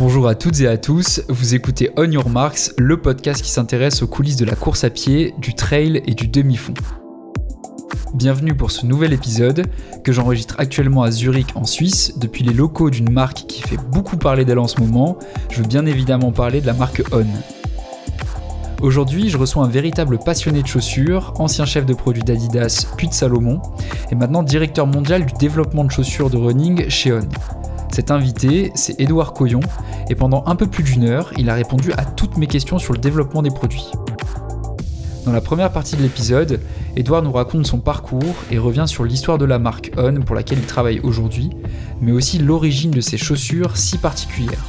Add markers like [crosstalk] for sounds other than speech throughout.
Bonjour à toutes et à tous, vous écoutez On Your Marks, le podcast qui s'intéresse aux coulisses de la course à pied, du trail et du demi-fond. Bienvenue pour ce nouvel épisode que j'enregistre actuellement à Zurich en Suisse depuis les locaux d'une marque qui fait beaucoup parler d'elle en ce moment. Je veux bien évidemment parler de la marque On. Aujourd'hui, je reçois un véritable passionné de chaussures, ancien chef de produit d'Adidas puis de Salomon, et maintenant directeur mondial du développement de chaussures de running chez On. Cet invité, c'est Édouard Coyon, et pendant un peu plus d'une heure, il a répondu à toutes mes questions sur le développement des produits. Dans la première partie de l'épisode, Edouard nous raconte son parcours et revient sur l'histoire de la marque On pour laquelle il travaille aujourd'hui, mais aussi l'origine de ses chaussures si particulières.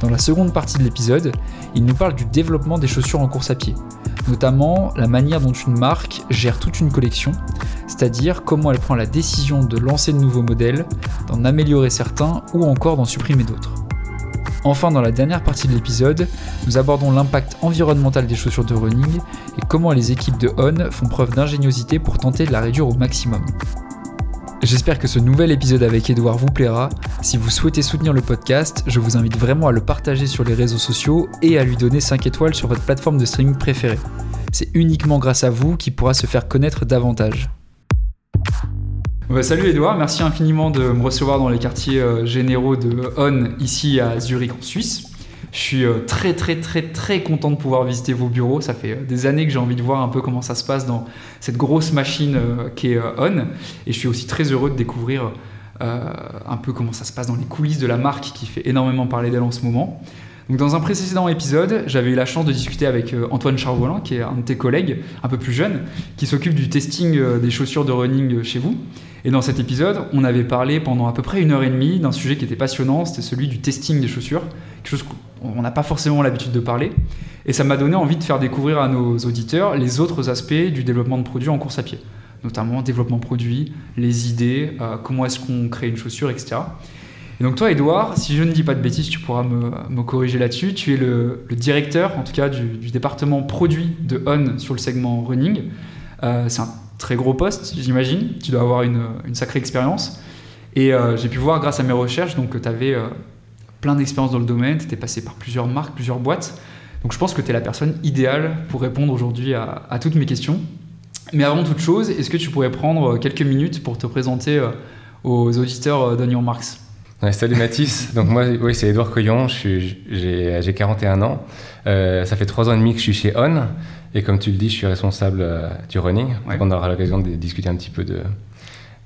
Dans la seconde partie de l'épisode, il nous parle du développement des chaussures en course à pied, notamment la manière dont une marque gère toute une collection, c'est-à-dire comment elle prend la décision de lancer de nouveaux modèles, d'en améliorer certains ou encore d'en supprimer d'autres. Enfin, dans la dernière partie de l'épisode, nous abordons l'impact environnemental des chaussures de running et comment les équipes de On font preuve d'ingéniosité pour tenter de la réduire au maximum. J'espère que ce nouvel épisode avec Edouard vous plaira. Si vous souhaitez soutenir le podcast, je vous invite vraiment à le partager sur les réseaux sociaux et à lui donner 5 étoiles sur votre plateforme de streaming préférée. C'est uniquement grâce à vous qu'il pourra se faire connaître davantage. salut Edouard, merci infiniment de me recevoir dans les quartiers euh, généraux de On ici à Zurich en Suisse. Je suis euh, très très très très content de pouvoir visiter vos bureaux. Ça fait euh, des années que j'ai envie de voir un peu comment ça se passe dans cette grosse machine qui est On. Et je suis aussi très heureux de découvrir un peu comment ça se passe dans les coulisses de la marque qui fait énormément parler d'elle en ce moment. Donc dans un précédent épisode, j'avais eu la chance de discuter avec Antoine Charvolin, qui est un de tes collègues un peu plus jeune, qui s'occupe du testing des chaussures de running chez vous. Et dans cet épisode, on avait parlé pendant à peu près une heure et demie d'un sujet qui était passionnant, c'était celui du testing des chaussures, quelque chose qu'on n'a pas forcément l'habitude de parler. Et ça m'a donné envie de faire découvrir à nos auditeurs les autres aspects du développement de produits en course à pied, notamment développement produit, les idées, euh, comment est-ce qu'on crée une chaussure, etc. Et donc toi, Edouard, si je ne dis pas de bêtises, tu pourras me, corriger là-dessus. Tu es le, directeur, en tout cas, du, département produit de On sur le segment running. Euh, c'est un très gros poste, j'imagine. Tu dois avoir une, sacrée expérience. Et euh, j'ai pu voir grâce à mes recherches donc, que tu avais plein d'expérience dans le domaine, tu étais passé par plusieurs marques, plusieurs boîtes. Donc je pense que tu es la personne idéale pour répondre aujourd'hui à, toutes mes questions. Mais avant toute chose, est-ce que tu pourrais prendre euh, quelques minutes pour te présenter aux auditeurs d'Onion Marks Salut Mathis, [laughs] donc moi oui, c'est Edouard Coyon, j'ai 41 ans, ça fait 3 ans et demi que je suis chez On, et comme tu le dis, je suis responsable euh, du running. on aura l'occasion de discuter un petit peu de,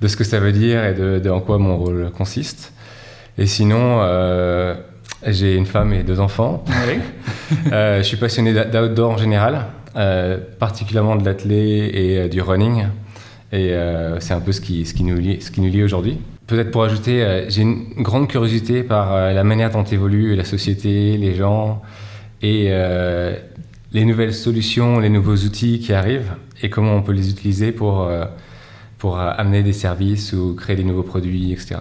de ce que ça veut dire et de, en quoi mon rôle consiste. Et sinon, euh, j'ai une femme et deux enfants. [laughs] euh, je suis passionné d'outdoor en général, euh, particulièrement de l'athlé et du running. Et c'est un peu ce qui, ce qui nous lie, ce qui nous lie aujourd'hui. Peut-être pour ajouter, j'ai une grande curiosité par la manière dont évolue la société, les gens, et les nouvelles solutions, les nouveaux outils qui arrivent et comment on peut les utiliser pour, pour euh, amener des services ou créer des nouveaux produits, etc.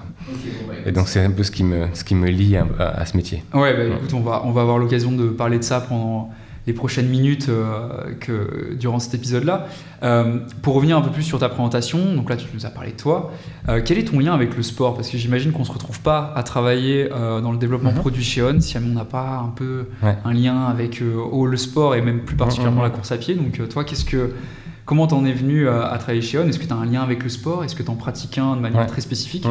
Et donc c'est un peu ce qui me, ce qui me lie à, ce métier. Ouais, bah, écoute, on va, on va avoir l'occasion de parler de ça pendant les prochaines minutes euh, que durant cet épisode-là. Euh, pour revenir un peu plus sur ta présentation, donc là tu nous as parlé de toi, euh, quel est ton lien avec le sport? Parce que j'imagine qu'on ne se retrouve pas à travailler dans le développement mhm. produit chez On si on n'a pas un peu un lien avec le sport et même plus particulièrement mhm. la course à pied. Donc toi, qu'est-ce que comment t'en es venu à, travailler chez On Est-ce que tu as un lien avec le sport? Est-ce que tu en pratiques un de manière très spécifique?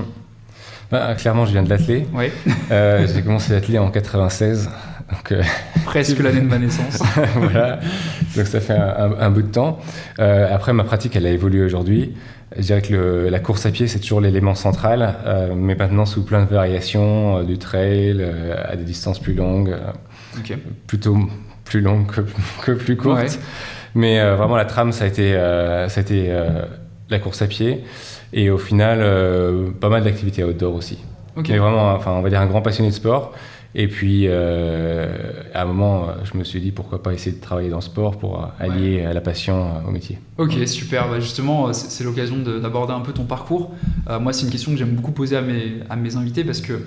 Bah, Clairement, je viens de l'athlé. [laughs] J'ai commencé l'athlé en 96 euh, Presque l'année de ma naissance. [laughs] voilà, donc ça fait un, bout de temps. Euh, après, ma pratique, elle a évolué aujourd'hui. Je dirais que la course à pied, c'est toujours l'élément central, euh, mais maintenant sous plein de variations, du trail à des distances plus longues, plutôt plus longues que, [laughs] plus courtes. Mais vraiment, la trame, ça a été, ça a été la course à pied. Et au final, pas mal d'activités outdoor aussi. Mais vraiment, enfin, on va dire un grand passionné de sport. Et puis, euh, à un moment, je me suis dit pourquoi pas essayer de travailler dans le sport pour allier la passion euh, au métier. Ok, super. Bah, justement, c'est l'occasion d'aborder un peu ton parcours. Euh, moi, c'est une question que j'aime beaucoup poser à mes, à mes invités parce que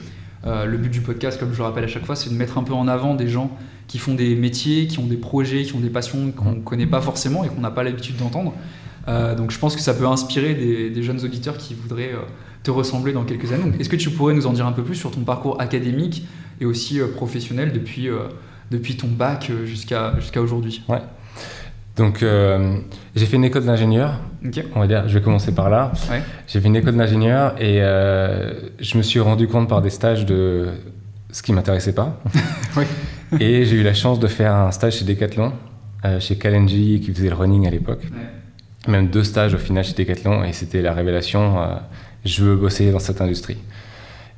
le but du podcast, comme je le rappelle à chaque fois, c'est de mettre un peu en avant des gens qui font des métiers, qui ont des projets, qui ont des passions qu'on ne mmh. connaît pas forcément et qu'on n'a pas l'habitude d'entendre. donc, je pense que ça peut inspirer des, des, jeunes auditeurs qui voudraient te ressembler dans quelques années. Est-ce que tu pourrais nous en dire un peu plus sur ton parcours académique et aussi professionnel depuis, depuis ton bac jusqu'à jusqu'à aujourd'hui? Ouais. Donc, j'ai fait une école d'ingénieur. On va dire, je vais commencer par là. J'ai fait une école d'ingénieur et je me suis rendu compte par des stages de ce qui m'intéressait pas. [laughs] Et j'ai eu la chance de faire un stage chez Decathlon, euh, chez Kalenji, qui faisait le running à l'époque. Même deux stages au final chez Decathlon, et c'était la révélation euh, je veux bosser dans cette industrie.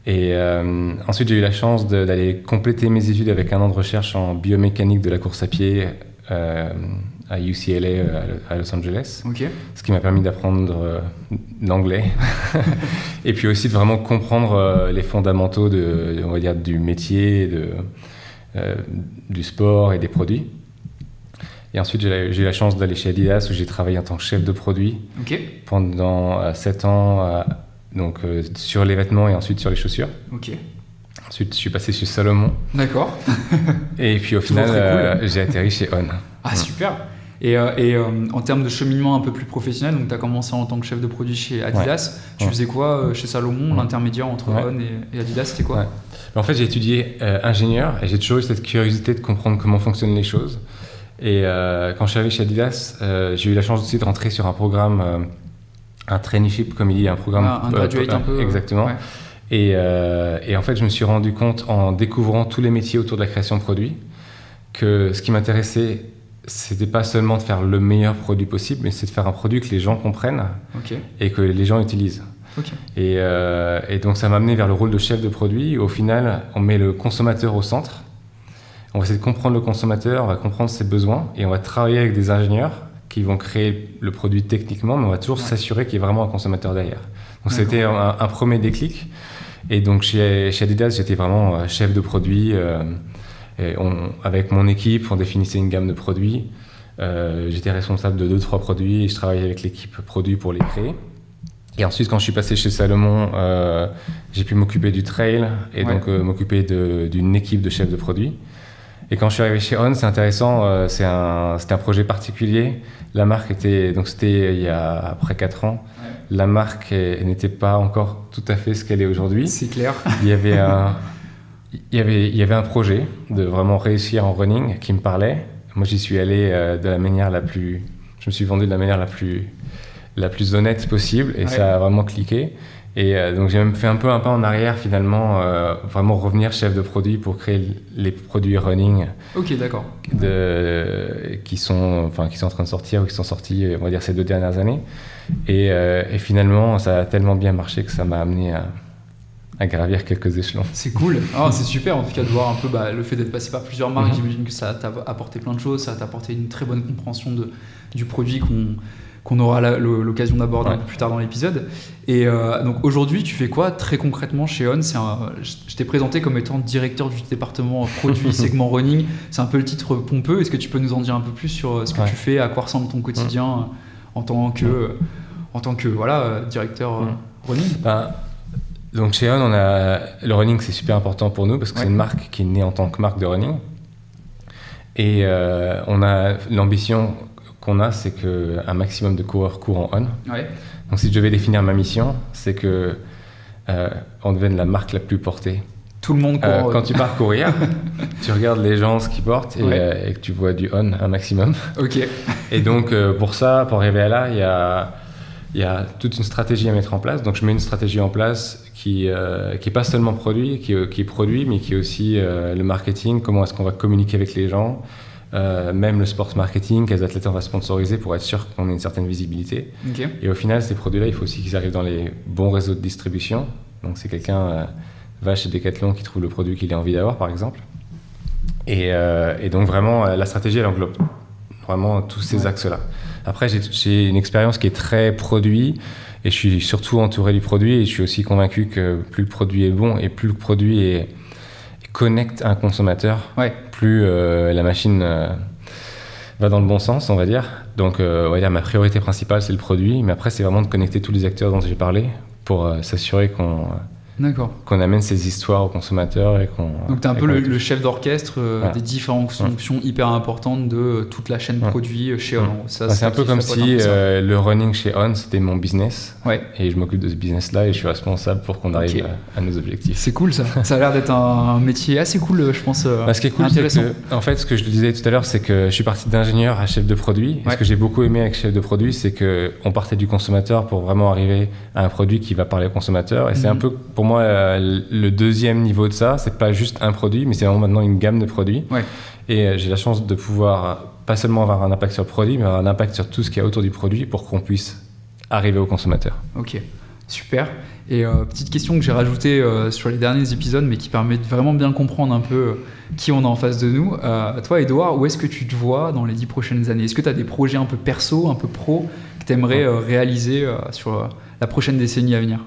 Et euh, ensuite, j'ai eu la chance d'aller compléter mes études avec un an de recherche en biomécanique de la course à pied à UCLA à Los Angeles. Ce qui m'a permis d'apprendre l'anglais. [laughs] et puis aussi de vraiment comprendre les fondamentaux de, on va dire, du métier, de, euh, du sport et des produits. Et ensuite, j'ai eu la chance d'aller chez Adidas où j'ai travaillé en tant que chef de produit pendant 7 euh, ans euh, donc, sur les vêtements et ensuite sur les chaussures. Ensuite, je suis passé chez Salomon. D'accord. et puis au final, j'ai atterri chez On. Ah, super. Et, et en termes de cheminement un peu plus professionnel, donc tu as commencé en tant que chef de produit chez Adidas. Tu faisais quoi chez Salomon L'intermédiaire entre On et, Adidas, c'était quoi? En fait, j'ai étudié euh, ingénieur et j'ai toujours eu cette curiosité de comprendre comment fonctionnent les choses. Et euh, quand je suis arrivé chez Adidas, euh, j'ai eu la chance aussi de rentrer sur un programme, un traineeship, comme il dit, un programme. Ah, un graduate un peu. Exactement. Et, et, en fait, je me suis rendu compte en découvrant tous les métiers autour de la création de produits que ce qui m'intéressait, c'était pas seulement de faire le meilleur produit possible, mais c'est de faire un produit que les gens comprennent et que les gens utilisent. Euh, et, donc ça m'a amené vers le rôle de chef de produit. Au final, on met le consommateur au centre. On va essayer de comprendre le consommateur, on va comprendre ses besoins et on va travailler avec des ingénieurs qui vont créer le produit techniquement, mais on va toujours s'assurer qu'il y ait vraiment un consommateur derrière. Donc c'était un, premier déclic. Et donc chez, chez Adidas, j'étais vraiment euh, chef de produit. Euh, et avec mon équipe, on définissait une gamme de produits. j'étais responsable de 2-3 produits et je travaillais avec l'équipe produit pour les créer. Et ensuite, quand je suis passé chez Salomon, euh, j'ai pu m'occuper du trail et donc euh, m'occuper d'une équipe de chefs de produits. Et quand je suis arrivé chez On, c'est intéressant, euh, c'est un, un, projet particulier. La marque était, donc c'était il y a après 4 ans, la marque n'était pas encore tout à fait ce qu'elle est aujourd'hui. C'est clair. Il y avait un, y avait, il y avait un projet de vraiment réussir en running qui me parlait. Moi, j'y suis allé de la manière la plus, je me suis vendu de la manière la plus la plus honnête possible et ça a vraiment cliqué. Et euh, donc j'ai même fait un peu un pas en arrière finalement, euh, vraiment revenir chef de produit pour créer les produits running. Ok, d'accord. De, qui sont, enfin, qui sont en train de sortir ou qui sont sortis, on va dire ces deux dernières années. Et, euh, et finalement, ça a tellement bien marché que ça m'a amené à, à, gravir quelques échelons. C'est cool. [laughs] Ah, c'est super en tout cas de voir un peu bah, le fait d'être passé par plusieurs marques. Mm-hmm. J'imagine que ça t'a apporté plein de choses, ça t'a apporté une très bonne compréhension de, du produit qu'on qu'on aura l'occasion d'aborder un peu plus tard dans l'épisode. Et euh, donc aujourd'hui, tu fais quoi très concrètement chez On? Je t'ai présenté comme étant directeur du département produit [laughs] segment running. C'est un peu le titre pompeux. Est-ce que tu peux nous en dire un peu plus sur euh, ce que tu fais, à quoi ressemble ton quotidien euh, en tant que, en tant que voilà, directeur running? Ben, donc chez On, on a, le running c'est super important pour nous parce que c'est une marque qui est née en tant que marque de running. Et on a l'ambition qu'on a, c'est qu'un maximum de coureurs courent en on. Donc si je devais définir ma mission, c'est que euh, on devienne la marque la plus portée. Tout le monde euh, court. quand tu pars courir, [laughs] tu regardes les gens ce qu'ils portent euh, et, que tu vois du on un maximum. Ok. Et donc pour ça, pour arriver à là, il y a, y a toute une stratégie à mettre en place. Donc je mets une stratégie en place qui n'est qui pas seulement produit, qui, qui, est produit, mais qui est aussi le marketing, comment est-ce qu'on va communiquer avec les gens, euh, même le sports marketing, quels athlètes on va sponsoriser pour être sûr qu'on ait une certaine visibilité. Et au final, ces produits-là, il faut aussi qu'ils arrivent dans les bons réseaux de distribution. Donc, si quelqu'un euh, va chez Decathlon qui trouve le produit qu'il a envie d'avoir, par exemple. Et, euh, donc, vraiment, la stratégie, elle englobe vraiment tous ces axes-là. Après, j'ai une expérience qui est très produit. Et je suis surtout entouré du produit et je suis aussi convaincu que plus le produit est bon et plus le produit est, connecte un consommateur, plus euh, la machine euh, va dans le bon sens, on va dire. Donc, euh, on va dire ma priorité principale, c'est le produit, mais après, c'est vraiment de connecter tous les acteurs dont j'ai parlé pour s'assurer qu'on qu'on amène ces histoires aux consommateurs et qu'on. Donc tu es un peu le, chef d'orchestre euh, des différentes fonctions hyper importantes de euh, toute la chaîne produit euh, chez On. c'est un peu comme si le running chez On c'était mon business. Ouais. Et je m'occupe de ce business-là et je suis responsable pour qu'on arrive à, nos objectifs. C'est cool ça. ça a l'air d'être un, métier assez cool, je pense. Bah, ce qui est cool, c'est que, en fait, ce que je disais tout à l'heure, c'est que je suis parti d'ingénieur à chef de produit. ce que j'ai beaucoup aimé avec chef de produit, c'est que on partait du consommateur pour vraiment arriver à un produit qui va parler au consommateur. Et c'est un mhm. peu pour moi, euh, le deuxième niveau de ça, c'est pas juste un produit, mais c'est vraiment maintenant une gamme de produits. Et euh, j'ai la chance de pouvoir pas seulement avoir un impact sur le produit, mais avoir un impact sur tout ce qui est autour du produit pour qu'on puisse arriver au consommateur. Ok, super. Et euh, petite question que j'ai rajoutée sur les derniers épisodes, mais qui permet de vraiment bien comprendre un peu qui on a en face de nous. toi, Edouard, où est-ce que tu te vois dans les dix prochaines années? Est-ce que tu as des projets un peu perso, un peu pro, que tu aimerais réaliser sur la prochaine décennie à venir?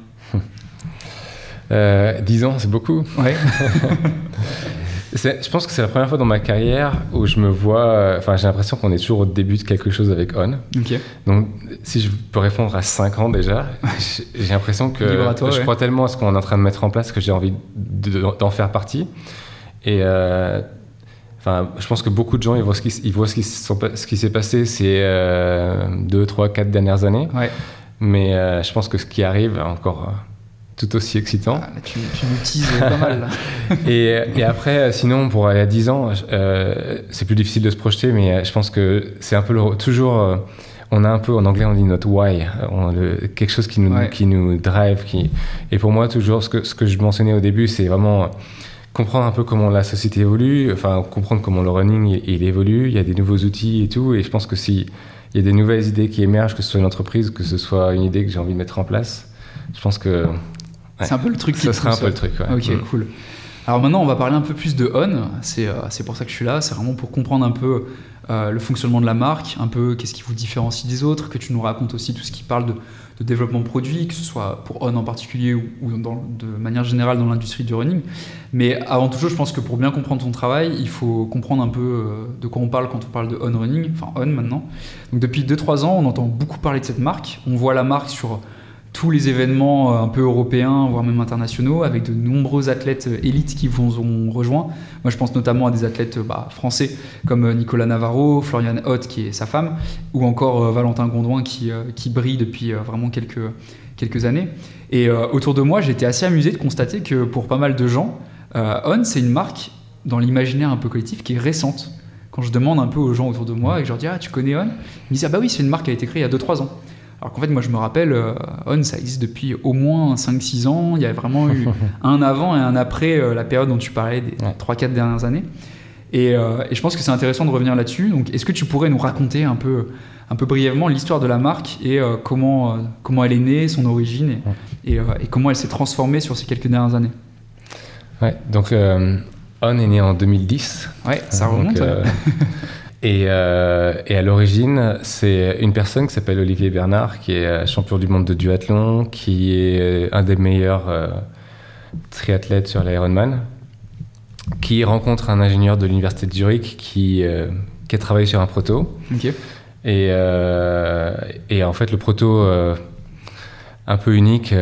Euh, 10 ans, c'est beaucoup. Ouais. [laughs] je pense que c'est la première fois dans ma carrière où je me vois. Enfin, j'ai l'impression qu'on est toujours au début de quelque chose avec On. Donc, si je peux répondre à 5 ans déjà, j'ai l'impression que je crois tellement à ce qu'on est en train de mettre en place que j'ai envie d'en faire partie. Et. Euh, enfin, je pense que beaucoup de gens ils voient ce qui, voient ce qui, ce qui s'est passé ces 2, 3, 4 dernières années. Ouais. Mais euh, je pense que ce qui arrive encore euh, tout aussi excitant. Ah, tu, tu nous pas mal. Là. [laughs] et, et, après, euh, sinon, pour aller à 10 ans, c'est plus difficile de se projeter, mais je pense que c'est un peu le, toujours. on a un peu, en anglais, on dit notre why, on, le, quelque chose qui nous, qui nous drive. Qui, et pour moi, toujours, ce que, ce que je mentionnais au début, c'est vraiment comprendre un peu comment la société évolue, enfin, comprendre comment le running il, il évolue. Il y a des nouveaux outils et tout. Et je pense que si il y a des nouvelles idées qui émergent, que ce soit une entreprise, que ce soit une idée que j'ai envie de mettre en place. Je pense que. C'est un peu le truc qui Ça sera un peu le truc, ouais. Ok, mm. cool. Alors maintenant, on va parler un peu plus de On. C'est euh, pour ça que je suis là. C'est vraiment pour comprendre un peu euh, le fonctionnement de la marque, un peu qu'est-ce qui vous différencie des autres, que tu nous racontes aussi tout ce qui parle de, de développement de produits, que ce soit pour On en particulier ou, de manière générale dans l'industrie du running. Mais avant toute chose, je pense que pour bien comprendre ton travail, il faut comprendre un peu euh, de quoi on parle quand on parle de On Running, enfin On maintenant. Donc depuis 2-3 ans, on entend beaucoup parler de cette marque. On voit la marque sur tous les événements euh, un peu européens, voire même internationaux, avec de nombreux athlètes euh, élites qui vous ont rejoint. Moi, je pense notamment à des athlètes bah, français comme Nicolas Navarro, Florian Hoth, qui est sa femme, ou encore Valentin Gondouin, qui, brille depuis vraiment quelques, quelques années. Et autour de moi, j'étais assez amusé de constater que pour pas mal de gens, On, c'est une marque dans l'imaginaire un peu collectif qui est récente. Quand je demande un peu aux gens autour de moi et que je leur dis Ah, tu connais On Ils me disent Ah, bah oui, c'est une marque qui a été créée il y a 2-3 ans. Alors qu'en fait, moi, je me rappelle, euh, On, ça existe depuis au moins 5-6 ans. Il y a vraiment eu [laughs] un avant et un après euh, la période dont tu parlais des 3-4 dernières années. Euh, et, je pense que c'est intéressant de revenir là-dessus. Donc, est-ce que tu pourrais nous raconter un peu, un peu brièvement l'histoire de la marque et comment, comment elle est née, son origine et, et comment elle s'est transformée sur ces quelques dernières années? Ouais, donc On est né en 2010. Ouais, ça remonte. [laughs] Euh, et, à l'origine, c'est une personne qui s'appelle Olivier Bernard, qui est euh, champion du monde de duathlon, qui est euh, un des meilleurs triathlètes sur l'Ironman, qui rencontre un ingénieur de l'université de Zurich qui, qui a travaillé sur un proto. Et, et, en fait, le proto, un peu unique,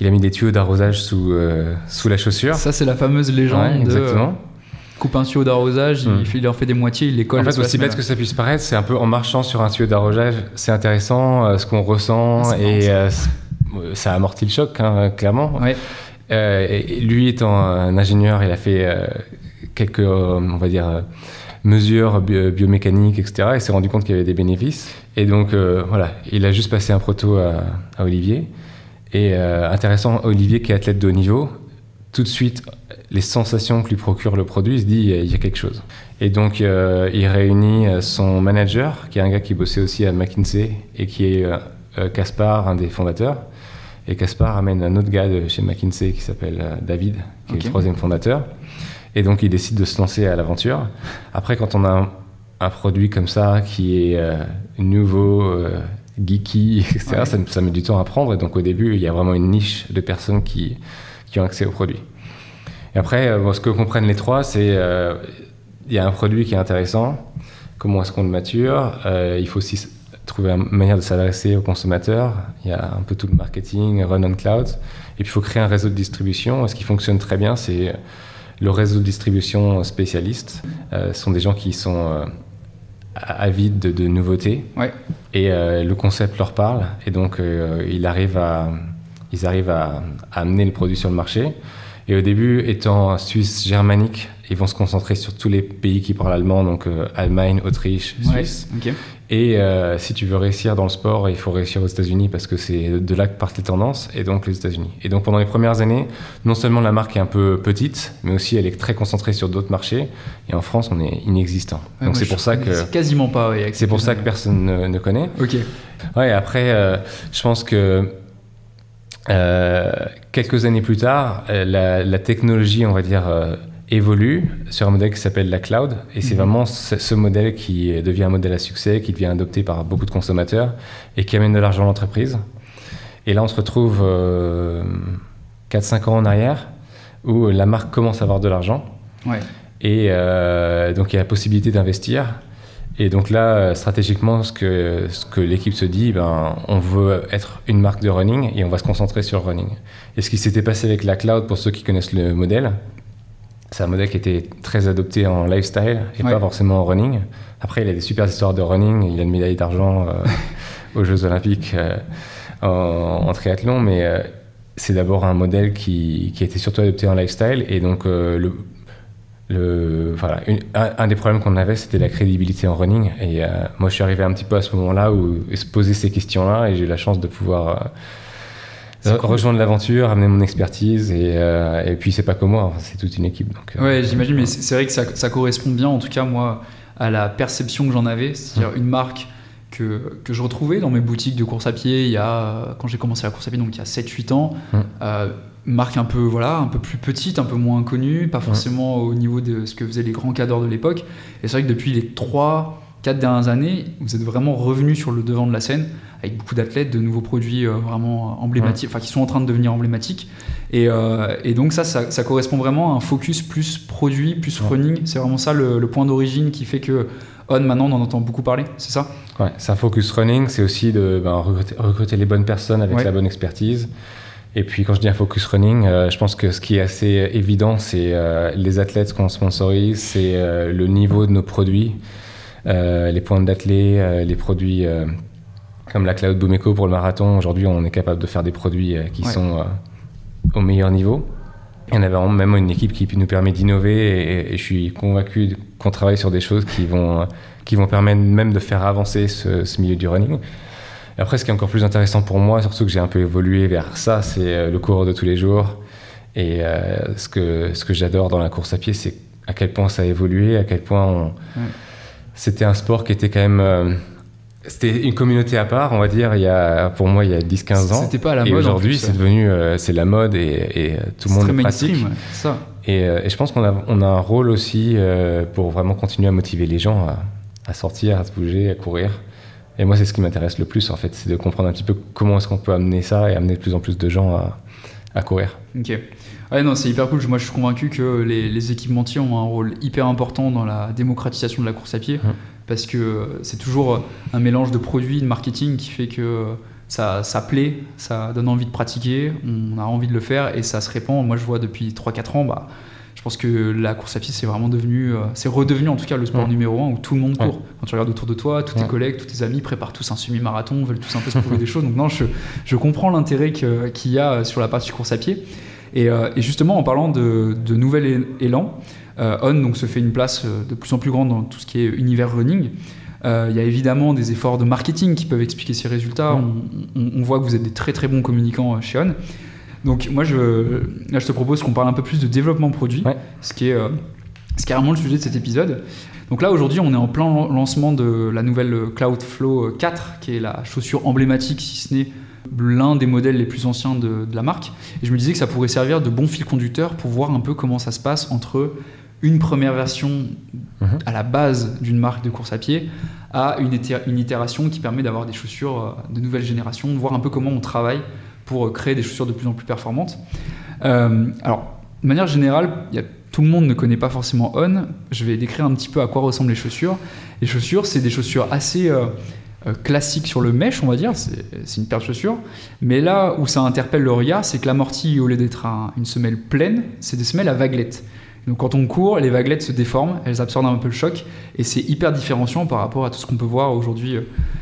il a mis des tuyaux d'arrosage sous, sous la chaussure. Ça, c'est la fameuse légende. exactement coupe un tuyau d'arrosage, il, il, en fait des moitiés, il les colle. En fait, aussi bête que ça puisse paraître, c'est un peu en marchant sur un tuyau d'arrosage, c'est intéressant euh, ce qu'on ressent ah, et euh, ça amortit le choc, hein, clairement. Euh, et lui étant un ingénieur, il a fait quelques, on va dire, mesures biomécaniques, etc. Et s'est rendu compte qu'il y avait des bénéfices. Et donc, voilà, il a juste passé un proto à, à Olivier. Et intéressant, Olivier qui est athlète de haut niveau, tout de suite, les sensations que lui procure le produit, il se dit il y a quelque chose. Et donc, euh, il réunit euh, son manager, qui est un gars qui bossait aussi à McKinsey et qui est euh, Caspar, un des fondateurs. Et Caspar amène un autre gars de chez McKinsey qui s'appelle David, qui est le troisième fondateur. Et donc, il décide de se lancer à l'aventure. Après, quand on a un, produit comme ça qui est nouveau, geeky, [laughs] etc., ça, ça, met du temps à prendre. Et donc, au début, il y a vraiment une niche de personnes qui qui ont accès au produit. Et après, euh, ce que comprennent les trois, c'est euh, il y a un produit qui est intéressant, comment est-ce qu'on le mature, euh, il faut aussi trouver une manière de s'adresser aux consommateurs. Il y a un peu tout le marketing, run on cloud. Et puis il faut créer un réseau de distribution. Ce qui fonctionne très bien, c'est le réseau de distribution spécialiste. Ce sont des gens qui sont avides de, nouveautés. Et le concept leur parle. Et donc à, ils arrivent à, à, amener le produit sur le marché. Et au début, étant suisse germanique, ils vont se concentrer sur tous les pays qui parlent allemand, donc euh, Allemagne, Autriche, Suisse. Et euh, si tu veux réussir dans le sport, il faut réussir aux États-Unis parce que c'est de là que partent les tendances, et donc les États-Unis. Et donc pendant les premières années, non seulement la marque est un peu petite, mais aussi elle est très concentrée sur d'autres marchés. Et en France, on est inexistant. donc c'est pour ça que quasiment pas. c'est pour ça que personne ne, connaît. Ok. Ouais. Après, euh, je pense que euh, quelques années plus tard, euh, la, technologie, on va dire, euh, évolue sur un modèle qui s'appelle la cloud. Et c'est mhm. vraiment ce, modèle qui devient un modèle à succès, qui devient adopté par beaucoup de consommateurs et qui amène de l'argent à l'entreprise. Et là, on se retrouve 4-5 ans en arrière, où la marque commence à avoir de l'argent. Ouais. Et donc, il y a la possibilité d'investir. Et donc là, euh, stratégiquement, ce que, ce que l'équipe se dit, ben, on veut être une marque de running et on va se concentrer sur running. Et ce qui s'était passé avec la cloud, pour ceux qui connaissent le modèle, c'est un modèle qui était très adopté en lifestyle et pas forcément en running. Après, il a des super histoires de running, il a une médaille d'argent euh, [laughs] aux Jeux Olympiques euh, en, triathlon, mais c'est d'abord un modèle qui, qui, a été surtout adopté en lifestyle. Et donc, le, le, voilà, un, des problèmes qu'on avait, c'était la crédibilité en running. Et euh, moi, je suis arrivé un petit peu à ce moment-là où se poser ces questions-là, et j'ai eu la chance de pouvoir euh, rejoindre l'aventure, amener mon expertise, et, euh, et puis c'est pas que moi, c'est toute une équipe. Donc, ouais, j'imagine, mais c'est vrai que ça, ça, correspond bien, en tout cas moi, à la perception que j'en avais, c'est-à-dire mmh. une marque que, que, je retrouvais dans mes boutiques de course à pied il y a, quand j'ai commencé la course à pied, donc il y a 7-8 ans. Mmh marque un peu voilà un peu plus petite un peu moins connue pas forcément au niveau de ce que faisaient les grands cadres de l'époque. Et c'est vrai que depuis les 3 4 dernières années vous êtes vraiment revenu sur le devant de la scène avec beaucoup d'athlètes de nouveaux produits euh, vraiment emblématiques enfin qui sont en train de devenir emblématiques. Et, euh, et donc ça, ça, correspond vraiment à un focus plus produit plus running. C'est vraiment ça le, point d'origine qui fait que on maintenant on en entend beaucoup parler c'est ça? Ouais c'est un focus running c'est aussi de ben, recruter, les bonnes personnes avec la bonne expertise et puis quand je dis un focus running, euh, je pense que ce qui est assez évident, c'est euh, les athlètes qu'on sponsorise, c'est euh, le niveau de nos produits, les points d'athlètes, les produits comme la Cloud Boom Echo pour le marathon. Aujourd'hui, on est capable de faire des produits qui sont au meilleur niveau. On avait même une équipe qui nous permet d'innover et, je suis convaincu qu'on travaille sur des choses qui vont, qui vont permettre même de faire avancer ce, ce milieu du running. Et après, ce qui est encore plus intéressant pour moi, surtout que j'ai un peu évolué vers ça, c'est euh, le cours de tous les jours. Et euh, ce que, ce que j'adore dans la course à pied, c'est à quel point ça a évolué, à quel point c'était un sport qui était quand même. Euh, c'était une communauté à part, on va dire, il y a, pour moi, il y a 10-15 ans. C'était pas à la mode. Et aujourd'hui, c'est devenu c'est la mode et, et tout le monde le pratique. ça. Et, et, je pense qu'on a, on a un rôle aussi pour vraiment continuer à motiver les gens à, à sortir, à se bouger, à courir. Et moi, c'est ce qui m'intéresse le plus, en fait, c'est de comprendre un petit peu comment est-ce qu'on peut amener ça et amener de plus en plus de gens à, à courir. Ok. Ouais, non, c'est hyper cool. Moi, je suis convaincu que les, les, équipementiers ont un rôle hyper important dans la démocratisation de la course à pied, mmh. parce que c'est toujours un mélange de produits, de marketing qui fait que ça, ça plaît, ça donne envie de pratiquer, on a envie de le faire et ça se répand. Moi, je vois depuis 3-4 ans, bah, pense que la course à pied, c'est vraiment devenu, euh, c'est redevenu en tout cas le sport numéro un où tout le monde court. Quand tu regardes autour de toi, tous tes collègues, tous tes amis préparent tous un semi-marathon, veulent tous un peu se prouver des choses. Donc non, je, je comprends l'intérêt qu'il y a sur la partie course à pied. Et, euh, et justement, en parlant de, de nouvel élan, euh, On donc, se fait une place de plus en plus grande dans tout ce qui est univers running. Il y a évidemment des efforts de marketing qui peuvent expliquer ces résultats. On, on, voit que vous êtes des très très bons communicants chez On. Donc moi, je, là, je te propose qu'on parle un peu plus de développement produit, ce, qui est, euh, ce qui est vraiment le sujet de cet épisode. Donc là, aujourd'hui, on est en plein lancement de la nouvelle Cloudflow 4, qui est la chaussure emblématique, si ce n'est l'un des modèles les plus anciens de, la marque. Et je me disais que ça pourrait servir de bon fil conducteur pour voir un peu comment ça se passe entre une première version mhm. à la base d'une marque de course à pied à une, une itération qui permet d'avoir des chaussures euh, de nouvelle génération, de voir un peu comment on travaille pour créer des chaussures de plus en plus performantes. Euh, alors, de manière générale, tout le monde ne connaît pas forcément On. Je vais décrire un petit peu à quoi ressemblent les chaussures. Les chaussures, c'est des chaussures assez, euh, classique sur le mesh, on va dire, c'est une paire de chaussures. Mais là où ça interpelle le regard, c'est que l'amorti, au lieu d'être une semelle pleine, c'est des semelles à vaguelettes. Donc quand on court, les vaguelettes se déforment, elles absorbent un peu le choc, et c'est hyper différenciant par rapport à tout ce qu'on peut voir aujourd'hui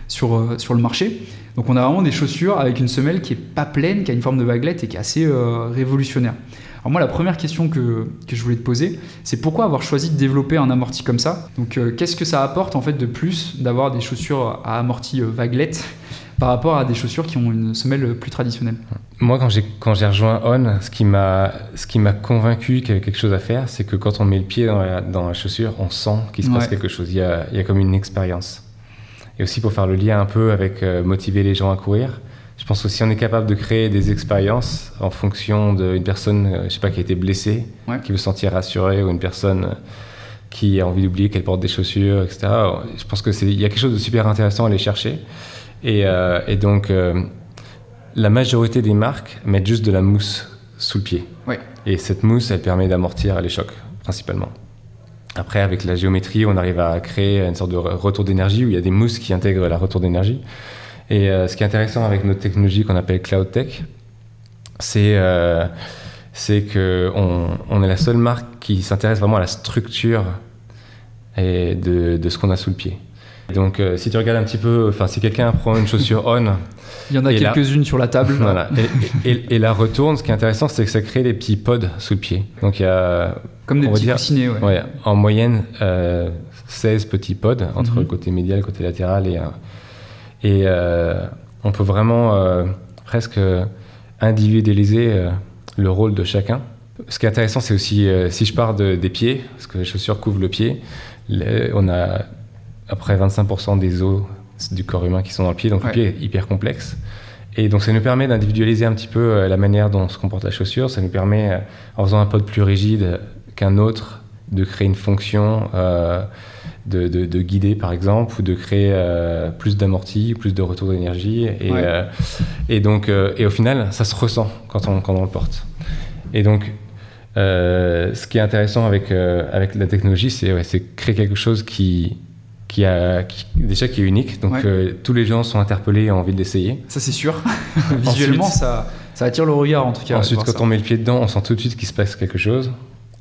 sur, sur le marché. Donc on a vraiment des chaussures avec une semelle qui est pas pleine, qui a une forme de vaguelette et qui est assez euh, révolutionnaire. Alors moi la première question que, je voulais te poser, c'est pourquoi avoir choisi de développer un amorti comme ça? Donc euh, qu'est-ce que ça apporte en fait de plus d'avoir des chaussures à amorti euh, vaguelette [laughs] par rapport à des chaussures qui ont une semelle plus traditionnelle? Moi quand j'ai quand j'ai rejoint On, ce qui m'a ce qui m'a convaincu qu'il y avait quelque chose à faire, c'est que quand on met le pied dans la, chaussure, on sent qu'il se passe quelque chose. Il y a, il y a comme une expérience et aussi pour faire le lien un peu avec euh, motiver les gens à courir. Je pense aussi on est capable de créer des expériences en fonction d'une personne, euh, je sais pas, qui a été blessée, qui veut se sentir rassurée, ou une personne euh, qui a envie d'oublier qu'elle porte des chaussures, etc. Je pense qu'il y a quelque chose de super intéressant à aller chercher. Et, et donc, la majorité des marques mettent juste de la mousse sous le pied. Et cette mousse, elle permet d'amortir les chocs, principalement. Après, avec la géométrie, on arrive à créer une sorte de retour d'énergie où il y a des mousses qui intègrent la retour d'énergie. Et euh, ce qui est intéressant avec notre technologie qu'on appelle Cloud Tech, c'est euh, qu'on on est la seule marque qui s'intéresse vraiment à la structure de ce qu'on a sous le pied. Donc, euh, si tu regardes un petit peu, enfin, si quelqu'un prend une chaussure [laughs] on, il y en a quelques-unes sur la table. [laughs] Voilà, et, la retourne, ce qui est intéressant, c'est que ça crée des petits pods sous le pied. Donc, il y a comme des petits coussinets, ouais. En moyenne, 16 euh, petits pods entre le mhm. côté médial, le côté latéral. Et, et euh, on peut vraiment euh, presque individualiser le rôle de chacun. Ce qui est intéressant, c'est aussi, si je pars des pieds, parce que les chaussures couvrent le pied, on a après 25% des os du corps humain qui sont dans le pied, donc le pied est hyper complexe. Et donc ça nous permet d'individualiser un petit peu la manière dont se comporte la chaussure, ça nous permet, en faisant un pod plus rigide, qu'un autre, de créer une fonction, euh, de, de, guider par exemple, ou de créer euh, plus d'amorti, plus de retour d'énergie. Et, euh, et, donc, et au final, ça se ressent quand on, quand on le porte. Et donc, ce qui est intéressant avec, avec la technologie, c'est créer quelque chose qui, qui a déjà qui est unique. Donc tous les gens sont interpellés et ont envie de l'essayer. Ça c'est sûr. [laughs] [laughs] Visuellement, ça, ça attire le regard en tout cas. Ensuite, quand on met le pied dedans, on sent tout de suite qu'il se passe quelque chose.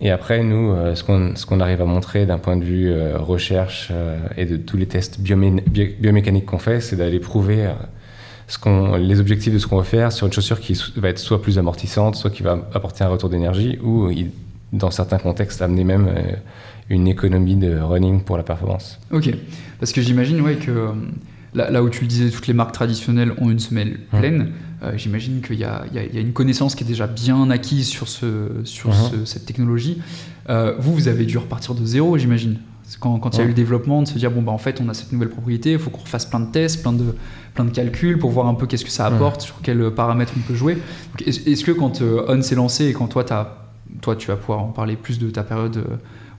Et après, nous, euh, ce qu'on arrive à montrer d'un point de vue euh, recherche euh, et de tous les tests biomécaniques qu'on fait, c'est d'aller prouver ce les objectifs de ce qu'on veut faire sur une chaussure qui va être soit plus amortissante, soit qui va apporter un retour d'énergie, ou dans certains contextes amener même une économie de running pour la performance. Ok, parce que j'imagine ouais, que là, où tu le disais, toutes les marques traditionnelles ont une semelle hum. pleine. Euh, j'imagine qu'il y, a une connaissance qui est déjà bien acquise sur, ce, sur hum. cette technologie. Euh, vous, vous avez dû repartir de zéro, j'imagine. Quand, quand il y a eu hum. le développement, de se dire, bon, bah, en fait, on a cette nouvelle propriété, il faut qu'on refasse plein de tests, plein de, plein de calculs pour voir un peu qu'est-ce que ça apporte, sur quels paramètres on peut jouer. Est-ce que quand euh, On s'est lancé et quand toi, as, toi, tu vas pouvoir en parler plus de ta période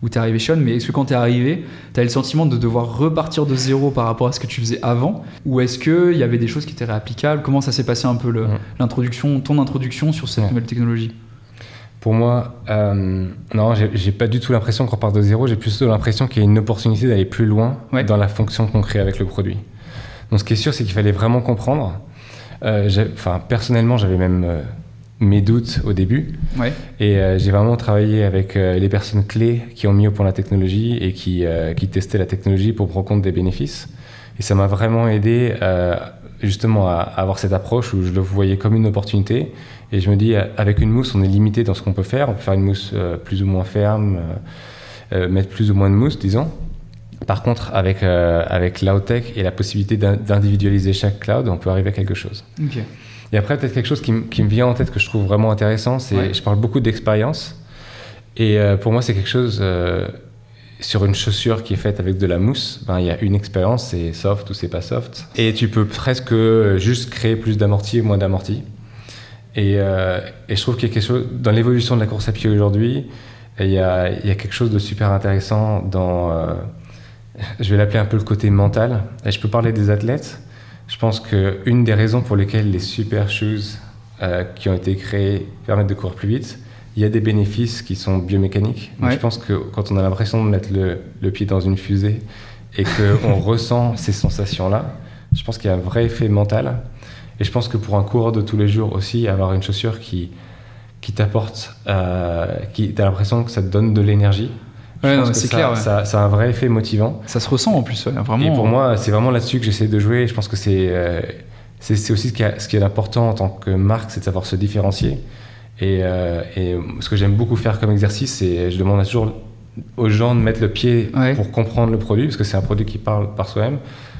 où tu es arrivé Sean, mais est-ce que quand tu es arrivé, tu as le sentiment de devoir repartir de zéro par rapport à ce que tu faisais avant? Ou est-ce qu'il y avait des choses qui étaient réapplicables? Comment ça s'est passé un peu l'introduction, ton introduction sur cette nouvelle technologie? Pour moi, euh, non, j'ai pas du tout l'impression qu'on repart de zéro. J'ai plutôt l'impression qu'il y a une opportunité d'aller plus loin dans la fonction qu'on crée avec le produit. Donc, ce qui est sûr, c'est qu'il fallait vraiment comprendre. Euh, enfin, personnellement, j'avais même euh, mes doutes au début. Et euh, j'ai vraiment travaillé avec euh, les personnes clés qui ont mis au point la technologie et qui, euh, qui testaient la technologie pour prendre compte des bénéfices. Et ça m'a vraiment aidé justement à, avoir cette approche où je le voyais comme une opportunité. Et je me dis, avec une mousse, on est limité dans ce qu'on peut faire. On peut faire une mousse plus ou moins ferme, mettre plus ou moins de mousse, disons. Par contre, avec, avec Cloud et la possibilité d'individualiser chaque cloud, on peut arriver à quelque chose. Et après, peut-être quelque chose qui, me vient en tête que je trouve vraiment intéressant, c'est je parle beaucoup d'expérience. Et euh, pour moi, c'est quelque chose euh, sur une chaussure qui est faite avec de la mousse. Ben, il y a une expérience, c'est soft ou c'est pas soft. Et tu peux presque juste créer plus d'amorti ou moins d'amorti. Et, euh, et, je trouve qu'il y a quelque chose dans l'évolution de la course à pied aujourd'hui. Il y, y a quelque chose de super intéressant dans, je vais l'appeler un peu le côté mental. Et je peux parler des athlètes. Je pense qu'une des raisons pour lesquelles les super shoes euh, qui ont été créés permettent de courir plus vite, il y a des bénéfices qui sont biomécaniques. Je pense que quand on a l'impression de mettre le, pied dans une fusée et qu'on [laughs] ressent ces sensations-là, Je pense qu'il y a un vrai effet mental. Et je pense que pour un coureur de tous les jours aussi, avoir une chaussure qui, qui t'apporte, euh, qui t'as l'impression que ça te donne de l'énergie. Ouais, c'est clair. Ça, ça, a un vrai effet motivant. Ça se ressent en plus, vraiment. Et pour moi, c'est vraiment là-dessus que j'essaie de jouer. Je pense que c'est euh, c'est aussi ce qui, ce qui est important en tant que marque, c'est de savoir se différencier. Et, euh, et ce que j'aime beaucoup faire comme exercice, c'est je demande toujours aux gens de mettre le pied pour comprendre le produit, parce que c'est un produit qui parle par soi-même,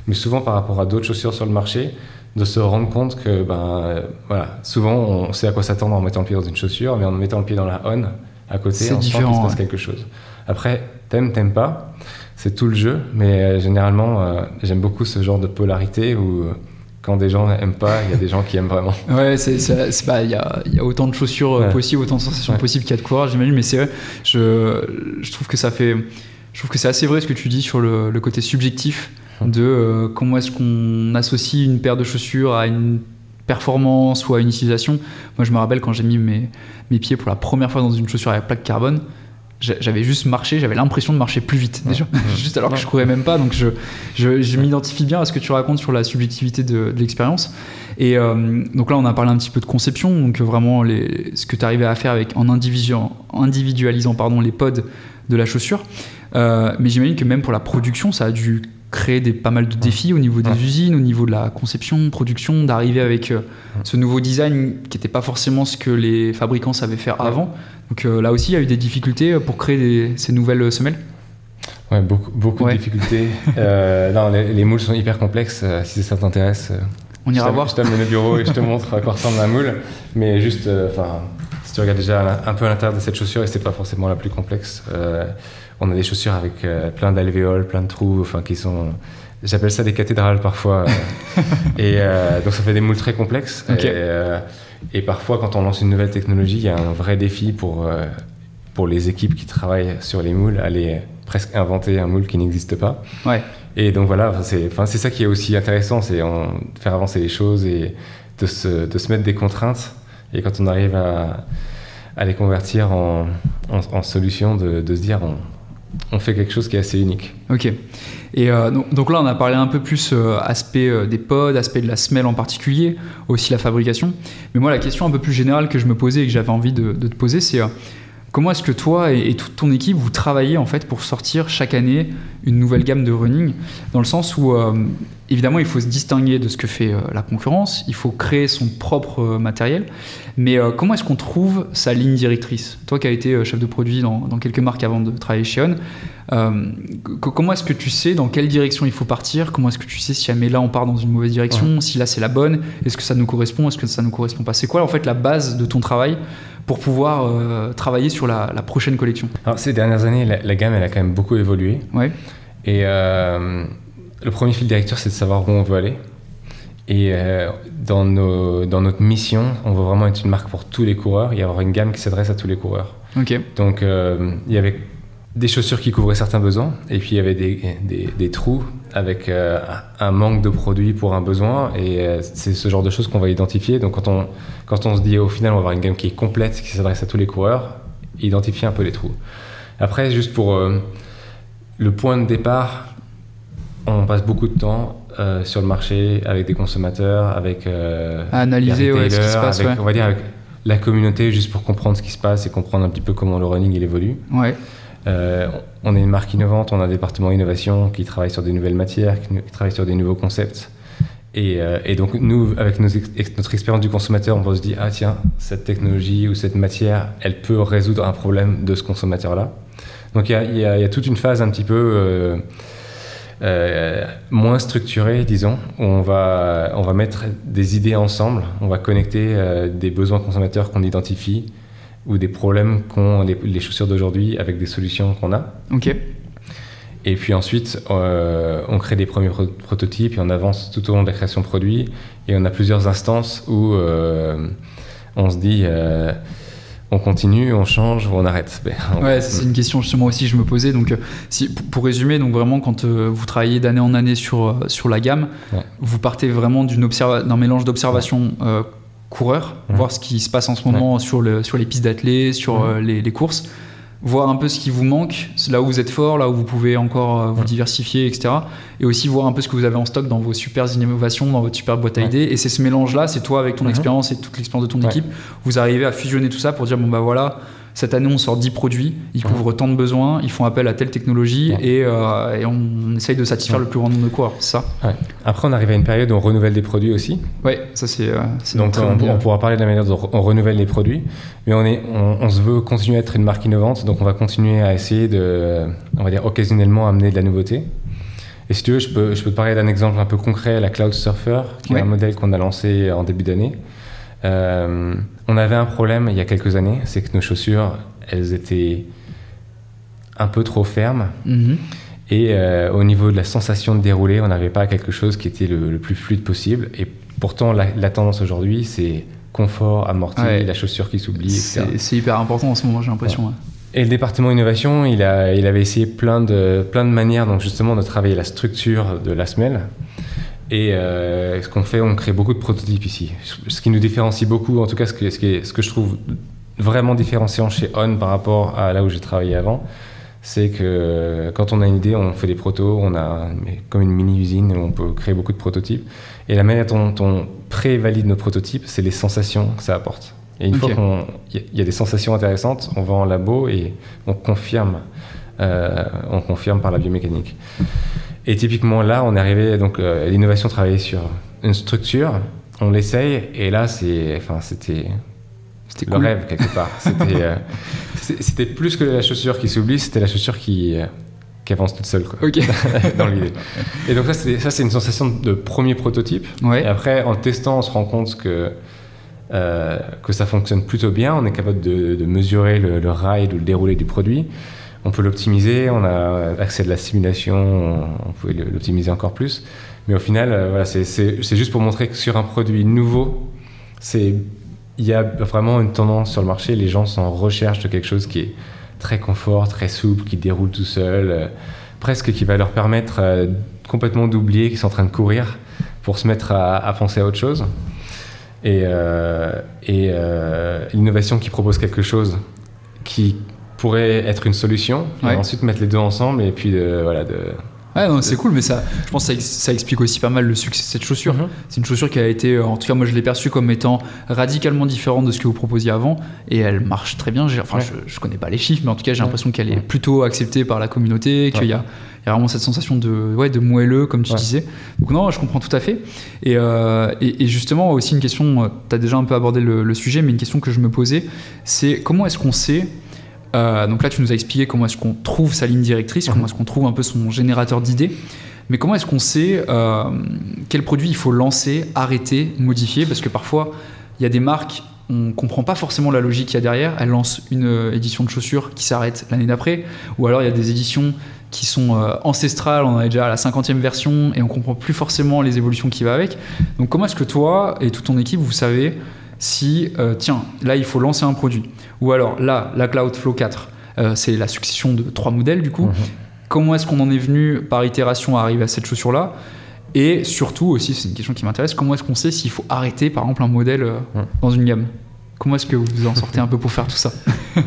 mais souvent par rapport à d'autres chaussures sur le marché, de se rendre compte que ben, voilà, souvent on sait à quoi s'attendre en mettant le pied dans une chaussure, mais en mettant le pied dans la on à côté, on sent qu'il se passe quelque chose. Après, t'aimes, t'aimes pas, c'est tout le jeu, mais euh, généralement, euh, j'aime beaucoup ce genre de polarité où euh, quand des gens n'aiment pas, il y a des gens qui aiment vraiment. [laughs] Ouais, c'est, il y a, y a, autant de chaussures possibles, autant de sensations possibles qu'il y a de courage, j'imagine, mais c'est vrai, je, je trouve que ça fait. Je trouve que c'est assez vrai ce que tu dis sur le, le côté subjectif de euh, comment est-ce qu'on associe une paire de chaussures à une performance ou à une utilisation. Moi, je me rappelle quand j'ai mis mes, mes pieds pour la première fois dans une chaussure avec plaque carbone, j'avais juste marché, j'avais l'impression de marcher plus vite déjà, [laughs] juste alors que je courais même pas. Donc je, je, m'identifie bien à ce que tu racontes sur la subjectivité de, l'expérience. Et euh, donc là, on a parlé un petit peu de conception, donc vraiment les, ce que tu arrivais à faire avec en individualisant, individualisant pardon, les pods de la chaussure. Euh, mais j'imagine que même pour la production, ça a dû créer des, pas mal de défis au niveau des usines, au niveau de la conception, production, d'arriver avec euh, ce nouveau design qui n'était pas forcément ce que les fabricants savaient faire avant. Donc euh, là aussi, il y a eu des difficultés pour créer ces nouvelles semelles Ouais, beaucoup, beaucoup de difficultés. non, les, moules sont hyper complexes. si ça t'intéresse, on ira voir. Je t'amène au bureau et je te [laughs] montre à quoi ressemble un moule. Mais juste, enfin, si tu regardes déjà un peu à l'intérieur de cette chaussure, et c'est pas forcément la plus complexe on a des chaussures avec euh, plein d'alvéoles, plein de trous, enfin qui sont J'appelle ça des cathédrales parfois. [laughs] et euh, donc ça fait des moules très complexes. Euh, et, parfois, quand on lance une nouvelle technologie, il y a un vrai défi pour, pour les équipes qui travaillent sur les moules, aller presque inventer un moule qui n'existe pas. Ouais. Et donc voilà, c'est ça qui est aussi intéressant, c'est faire avancer les choses et de se, de se, mettre des contraintes. Et quand on arrive à, à les convertir en, en, solution, de, de, se dire on, on fait quelque chose qui est assez unique. Ok. Et euh, donc, là, on a parlé un peu plus euh, aspect euh, des pods, aspect de la semelle en particulier, aussi la fabrication. Mais moi, la question un peu plus générale que je me posais et que j'avais envie de, te poser, c'est comment est-ce que toi et, toute ton équipe, vous travaillez en fait pour sortir chaque année une nouvelle gamme de running, dans le sens où évidemment, il faut se distinguer de ce que fait la concurrence, il faut créer son propre matériel. Mais euh, comment est-ce qu'on trouve sa ligne directrice? Toi qui as été euh, chef de produit dans, quelques marques avant de travailler chez On, euh, comment est-ce que tu sais dans quelle direction il faut partir? Comment est-ce que tu sais si jamais là on part dans une mauvaise direction, si là c'est la bonne? Est-ce que ça nous correspond? Est-ce que ça nous correspond pas? C'est quoi en fait la base de ton travail pour pouvoir travailler sur la, prochaine collection Alors, Ces dernières années, la, gamme elle a quand même beaucoup évolué. Ouais. Et le premier fil directeur, c'est de savoir où on veut aller. Et euh, dans, nos, dans, notre mission, on veut vraiment être une marque pour tous les coureurs et avoir une gamme qui s'adresse à tous les coureurs. Donc euh, il y avait des chaussures qui couvraient certains besoins et puis il y avait des, des, des trous avec euh, un manque de produits pour un besoin et c'est ce genre de choses qu'on va identifier. Donc quand on, quand on se dit au final on va avoir une gamme qui est complète, qui s'adresse à tous les coureurs, identifier un peu les trous. Après, juste pour le point de départ, on passe beaucoup de temps euh, sur le marché avec des consommateurs, avec euh, analyser ce qui se passe, on va dire avec la communauté juste pour comprendre ce qui se passe et comprendre un petit peu comment le running il évolue. Ouais. Euh, on est une marque innovante, on a un département innovation qui travaille sur des nouvelles matières, qui, travaille sur des nouveaux concepts. Et, et donc nous, avec notre expérience du consommateur, on va se dire ah tiens cette technologie ou cette matière, elle peut résoudre un problème de ce consommateur-là. Donc il y, y, a toute une phase un petit peu euh, moins structuré, disons, où on va, on va mettre des idées ensemble, on va connecter euh, des besoins consommateurs qu'on identifie ou des problèmes qu'ont les, chaussures d'aujourd'hui avec des solutions qu'on a. Ok. Et puis ensuite, euh, on crée des premiers prototypes et on avance tout au long de la création de produits. Et on a plusieurs instances où on se dit on continue, on change ou on arrête [laughs] ben, Ouais, c'est une question justement aussi que je me posais. Donc, euh, si, pour résumer, donc vraiment quand euh, vous travaillez d'année en année sur, euh, sur la gamme, vous partez vraiment d'un mélange d'observation coureur, voir ce qui se passe en ce moment sur, le, sur les pistes d'athlètes, sur les, les, courses. voir un peu ce qui vous manque, là où vous êtes fort, là où vous pouvez encore euh, vous diversifier, etc. Et aussi voir un peu ce que vous avez en stock dans vos super innovations, dans votre super boîte à idées. Et c'est ce mélange-là, c'est toi avec ton mhm. expérience et toute l'expérience de ton équipe, vous arrivez à fusionner tout ça pour dire bon bah voilà, cette année, on sort 10 produits, ils couvrent tant de besoins, ils font appel à telle technologie et, euh, on essaye de satisfaire le plus grand nombre de coureurs. Ça. Après, on arrive à une période où on renouvelle des produits aussi. Oui, ça c'est. Euh, Donc, on, pourra parler de la manière dont on renouvelle les produits, mais on, est, on, se veut continuer à être une marque innovante, donc on va continuer à essayer de, on va dire, occasionnellement amener de la nouveauté. Et si tu veux, je peux, je peux te parler d'un exemple un peu concret, la Cloud Surfer, qui est un modèle qu'on a lancé en début d'année. Euh, on avait un problème il y a quelques années, c'est que nos chaussures, elles étaient un peu trop fermes. Mhm. Et euh, au niveau de la sensation de dérouler, on n'avait pas quelque chose qui était le, plus fluide possible. Et pourtant, la, tendance aujourd'hui, c'est confort, amorti, la chaussure qui s'oublie, C'est hyper important en ce moment, j'ai l'impression. Et le département innovation, il, a, il avait essayé plein de, plein de manières donc justement de travailler la structure de la semelle. Et euh, ce qu'on fait, on crée beaucoup de prototypes ici. Ce qui nous différencie beaucoup, en tout cas ce que, ce, ce que je trouve vraiment différenciant chez On par rapport à là où j'ai travaillé avant, c'est que quand on a une idée, on fait des protos, on a comme une mini-usine où on peut créer beaucoup de prototypes. Et la manière dont on pré-valide nos prototypes, c'est les sensations que ça apporte. Et une fois qu'il y, a des sensations intéressantes, on va en labo et on confirme, euh, on confirme par la biomécanique. Et typiquement là, on est arrivé, donc euh, l'innovation travaillait sur une structure, on l'essaye, et là, c'est, enfin, c'était, c'était le rêve quelque part. [laughs] C'était, euh, c'était plus que la chaussure qui s'oublie, c'était la chaussure qui, euh, qui avance toute seule, quoi, [laughs] dans l'idée. Et donc ça, c'est, ça, c'est une sensation de premier prototype. Et après, en testant, on se rend compte que que ça fonctionne plutôt bien. On est capable de, de mesurer le, le ride ou le déroulé du produit on peut l'optimiser, on a accès à de la simulation, on peut l'optimiser encore plus. Mais au final, euh, c'est juste pour montrer que sur un produit nouveau, il y a vraiment une tendance sur le marché. Les gens sont en recherche de quelque chose qui est très confort, très souple, qui déroule tout seul, euh, presque qui va leur permettre euh, complètement d'oublier qu'ils sont en train de courir pour se mettre à, penser à autre chose. Et l'innovation qui propose quelque chose qui pourrait être une solution. Et ensuite mettre les deux ensemble et puis de, voilà de. Ouais, c'est cool, mais ça, je pense que ça, explique aussi pas mal le succès de cette chaussure. Mhm. C'est une chaussure qui a été, en tout cas, moi je l'ai perçue comme étant radicalement différente de ce que vous proposiez avant, et elle marche très bien. Enfin, je, je, connais pas les chiffres, mais en tout cas, j'ai l'impression qu'elle est plutôt acceptée par la communauté, qu'il y a, il y a vraiment cette sensation de, ouais, de moelleux, comme tu disais. Donc, non, je comprends tout à fait. Et, euh, et, justement, aussi une question, tu as déjà un peu abordé le, le, sujet, mais une question que je me posais, c'est comment est-ce qu'on sait euh, donc là, tu nous as expliqué comment est-ce qu'on trouve sa ligne directrice, comment mhm. est-ce qu'on trouve un peu son générateur d'idées. Mais comment est-ce qu'on sait euh, quel produit il faut lancer, arrêter, modifier? Parce que parfois, il y a des marques, on ne comprend pas forcément la logique qu'il y a derrière. Elles lancent une euh, édition de chaussures qui s'arrête l'année d'après. Ou alors, il y a des éditions qui sont ancestrales, on est déjà à la 50e version et on comprend plus forcément les évolutions qui vont avec. Donc comment est-ce que toi et toute ton équipe, vous savez si, tiens, là, il faut lancer un produit ou alors là, la Cloudflow 4, euh, c'est la succession de trois modèles du coup. Mhm. Comment est-ce qu'on en est venu par itération à arriver à cette chaussure-là? Et surtout aussi, c'est une question qui m'intéresse, comment est-ce qu'on sait s'il faut arrêter par exemple un modèle euh, dans une gamme? Comment est-ce que vous en sortez un peu pour faire tout ça? [laughs]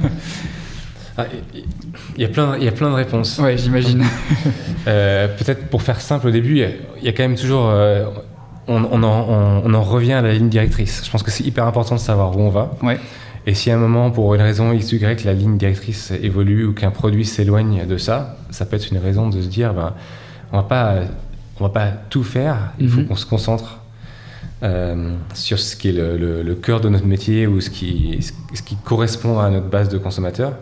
Ah, il y, a plein, y a plein de réponses. Ouais, j'imagine. Euh, peut-être pour faire simple au début, il y a, quand même toujours. On, on, en, on, en, revient à la ligne directrice. Je pense que c'est hyper important de savoir où on va. Ouais. Et si à un moment, pour une raison X, Y, la ligne directrice évolue ou qu'un produit s'éloigne de ça, ça peut être une raison de se dire, ben, on va pas, on va pas tout faire. Il faut mhm. qu'on se concentre euh, sur ce qui est le, cœur de notre métier ou ce qui, ce qui correspond à notre base de consommateurs.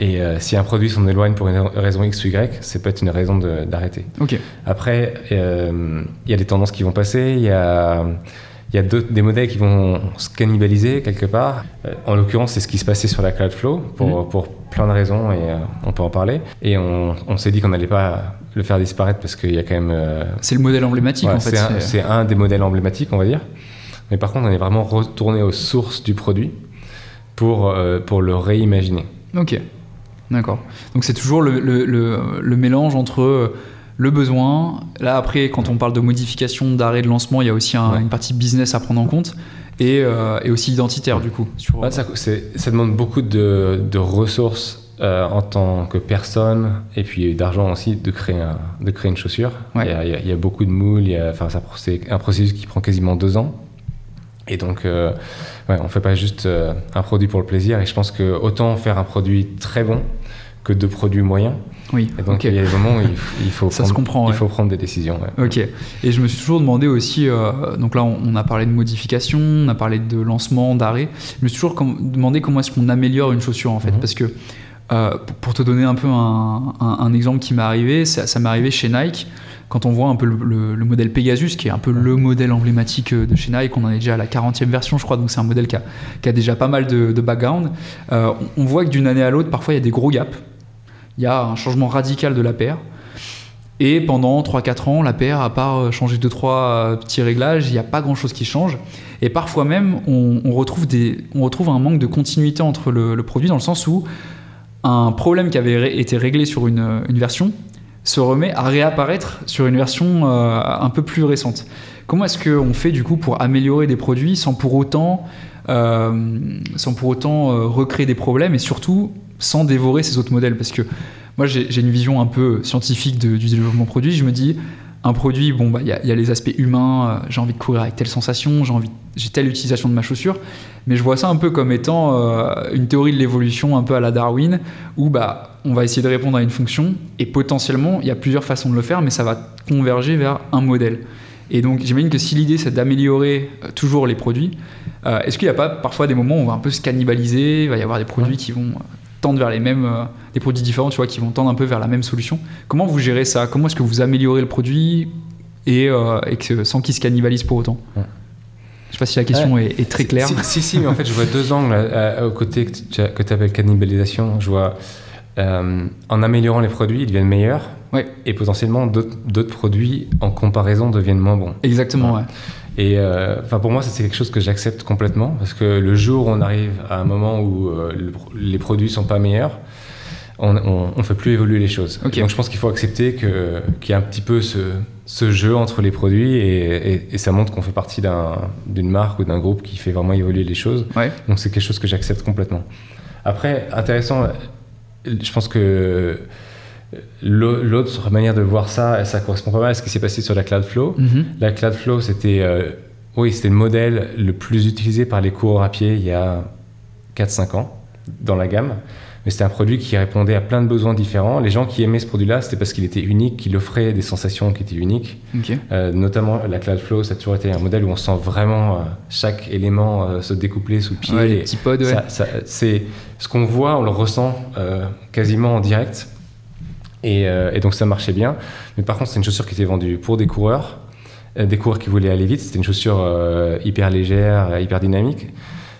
Et euh, si un produit s'en éloigne pour une raison X ou Y, c'est peut-être une raison d'arrêter. Après, euh, il y a des tendances qui vont passer. Il y a il y a des modèles qui vont se cannibaliser quelque part. Euh, en l'occurrence, c'est ce qui se passait sur la Cloudflow pour, mhm. pour plein de raisons et on peut en parler. Et on, on s'est dit qu'on n'allait pas le faire disparaître parce qu'il y a quand même. C'est le modèle emblématique en fait. C'est un, des modèles emblématiques, on va dire. Mais par contre, on est vraiment retourné aux sources du produit pour, pour le réimaginer. Ok, d'accord. Donc c'est toujours le, le, le, mélange entre le besoin. Là, après, quand on parle de modification, d'arrêt de lancement, il y a aussi une partie business à prendre en compte. Et, euh, aussi identitaire, du coup. ça, demande beaucoup de, ressources euh, en tant que personne et puis d'argent aussi de créer, de créer une chaussure. Il, y a, beaucoup de moules, c'est un processus qui prend quasiment deux ans. Et donc, euh, on ne fait pas juste euh, un produit pour le plaisir. Et je pense que autant faire un produit très bon que de produits moyens. Oui. Et donc il y a des moments où il, faut, [laughs] Ça prendre, se comprend, il faut prendre des décisions. Ok. Et je me suis toujours demandé aussi, euh, donc là on, a parlé de modification, on a parlé de lancement, d'arrêt. Je me suis toujours demandé comment est-ce qu'on améliore une chaussure en fait, mhm. parce que euh, pour te donner un peu un, exemple qui m'est arrivé, ça, m'est arrivé chez Nike quand on voit un peu le, modèle Pegasus, qui est un peu le modèle emblématique de chez Nike, on en est déjà à la 40e version, je crois, donc c'est un modèle qui a, déjà pas mal de, background. Euh, on voit que d'une année à l'autre, parfois il y a des gros gaps il y a un changement radical de la paire. Et pendant 3-4 ans, la paire, à part euh, changer 2-3 euh, petits réglages, il n'y a pas grand-chose qui change. Et parfois même, on, retrouve un manque de continuité entre le, produit, dans le sens où un problème qui avait été réglé sur une, version se remet à réapparaître sur une version euh, un peu plus récente. Comment est-ce qu'on fait du coup pour améliorer des produits sans pour autant, sans pour autant recréer des problèmes et surtout sans dévorer ces autres modèles. Parce que moi, j'ai une vision un peu scientifique du développement produit. Je me dis, un produit, bon, bah, il y, a les aspects humains, euh, j'ai envie de courir avec telle sensation, j'ai envie, j'ai telle utilisation de ma chaussure, mais je vois ça un peu comme étant euh, une théorie de l'évolution un peu à la Darwin, où bah, on va essayer de répondre à une fonction, et potentiellement, il y a plusieurs façons de le faire, mais ça va converger vers un modèle. Et donc, j'imagine que si l'idée c'est d'améliorer euh, toujours les produits, est-ce qu'il n'y a pas parfois des moments où on va un peu se cannibaliser, il va y avoir des produits qui vont tendent vers les mêmes, euh, des produits différents, tu vois, qui vont tendre un peu vers la même solution. Comment vous gérez ça? Comment est-ce que vous améliorez le produit et, euh, sans qu'il se cannibalise pour autant? Je Je sais pas si la question est, très claire. Si, si, mais en fait, je vois deux angles euh, au côté que tu, appelles cannibalisation. Je vois en améliorant les produits, ils deviennent meilleurs. Et potentiellement, d'autres produits, en comparaison, deviennent moins bons. Exactement, ouais. Et euh, pour moi, c'est quelque chose que j'accepte complètement parce que le jour où on arrive à un moment où euh, les produits sont pas meilleurs, on, ne fait plus évoluer les choses. Donc je pense qu'il faut accepter qu'il y a un petit peu ce, ce, jeu entre les produits et, ça montre qu'on fait partie d'une marque ou d'un groupe qui fait vraiment évoluer les choses. Donc c'est quelque chose que j'accepte complètement. Après, intéressant, je pense que L'autre manière de voir ça, ça correspond pas mal à ce qui s'est passé sur la Cloudflow. Mhm. La Cloudflow, c'était euh, oui, c'était le modèle le plus utilisé par les coureurs à pied il y a 4-5 ans dans la gamme. Mais c'était un produit qui répondait à plein de besoins différents. Les gens qui aimaient ce produit-là, c'était parce qu'il était unique, qu'il offrait des sensations qui étaient uniques. Euh, notamment la Cloudflow, ça a toujours été un modèle où on sent vraiment euh, chaque élément se découpler sous le pied. les petits pods, c'est ce qu'on voit, on le ressent quasiment en direct. Euh, et, donc ça marchait bien. Mais par contre, c'est une chaussure qui était vendue pour des coureurs, euh, des coureurs qui voulaient aller vite. C'était une chaussure euh, hyper légère, hyper dynamique.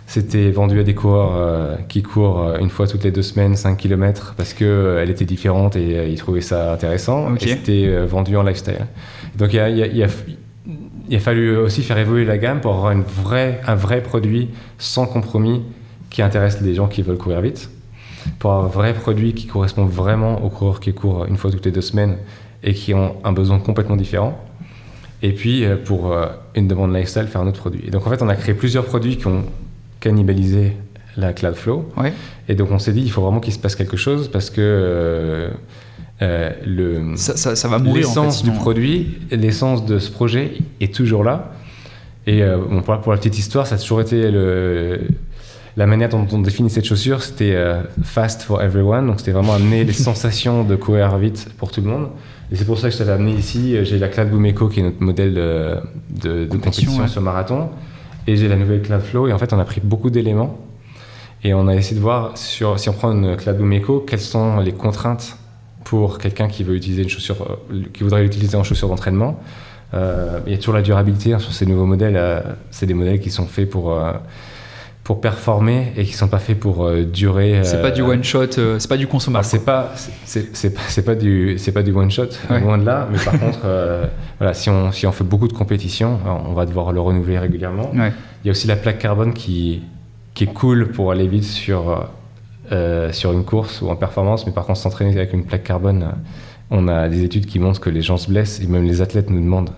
C'était vendu à des coureurs qui courent une fois toutes les deux semaines 5 km parce qu'elle était différente et ils trouvaient ça intéressant. Et c'était vendu en lifestyle. Donc il, a, fallu aussi faire évoluer la gamme pour avoir une vraie, un vrai produit sans compromis qui intéresse les gens qui veulent courir vite pour avoir un vrai produit qui correspond vraiment aux coureurs qui courent une fois toutes les deux semaines et qui ont un besoin complètement différent. Et puis, euh, pour euh, une demande lifestyle, faire un autre produit. Et donc, en fait, on a créé plusieurs produits qui ont cannibalisé la Cloudflow. Et donc, on s'est dit, il faut vraiment qu'il se passe quelque chose parce que euh, le, ça, ça, va mourir. L'essence du produit, l'essence de ce projet est toujours là. Et pour, pour, la petite histoire, ça a toujours été le, la manière dont on définit cette chaussure, c'était euh, fast for everyone. Donc, c'était vraiment amener les sensations de courir vite pour tout le monde. Et c'est pour ça que je t'avais amené ici. J'ai la Cloud Boom Echo, qui est notre modèle de, de, compétition, sur marathon. Et j'ai la nouvelle Cloud Flow. Et en fait, on a pris beaucoup d'éléments. Et on a essayé de voir, sur, si on prend une Cloud Boom Echo, quelles sont les contraintes pour quelqu'un qui veut utiliser une chaussure, euh, qui voudrait l'utiliser en chaussure d'entraînement. Euh, il y a toujours la durabilité hein, sur ces nouveaux modèles. c'est des modèles qui sont faits pour pour performer et qui sont pas faits pour euh, durer. C'est pas du euh, one shot, euh, c'est pas du consommable. C'est pas, c'est pas, pas du, c'est pas du one shot, loin de là. Mais par [laughs] contre, voilà, si on, si on fait beaucoup de compétition, on va devoir le renouveler régulièrement. Il y a aussi la plaque carbone qui, qui est cool pour aller vite sur, sur une course ou en performance, mais par contre s'entraîner avec une plaque carbone, on a des études qui montrent que les gens se blessent et même les athlètes nous demandent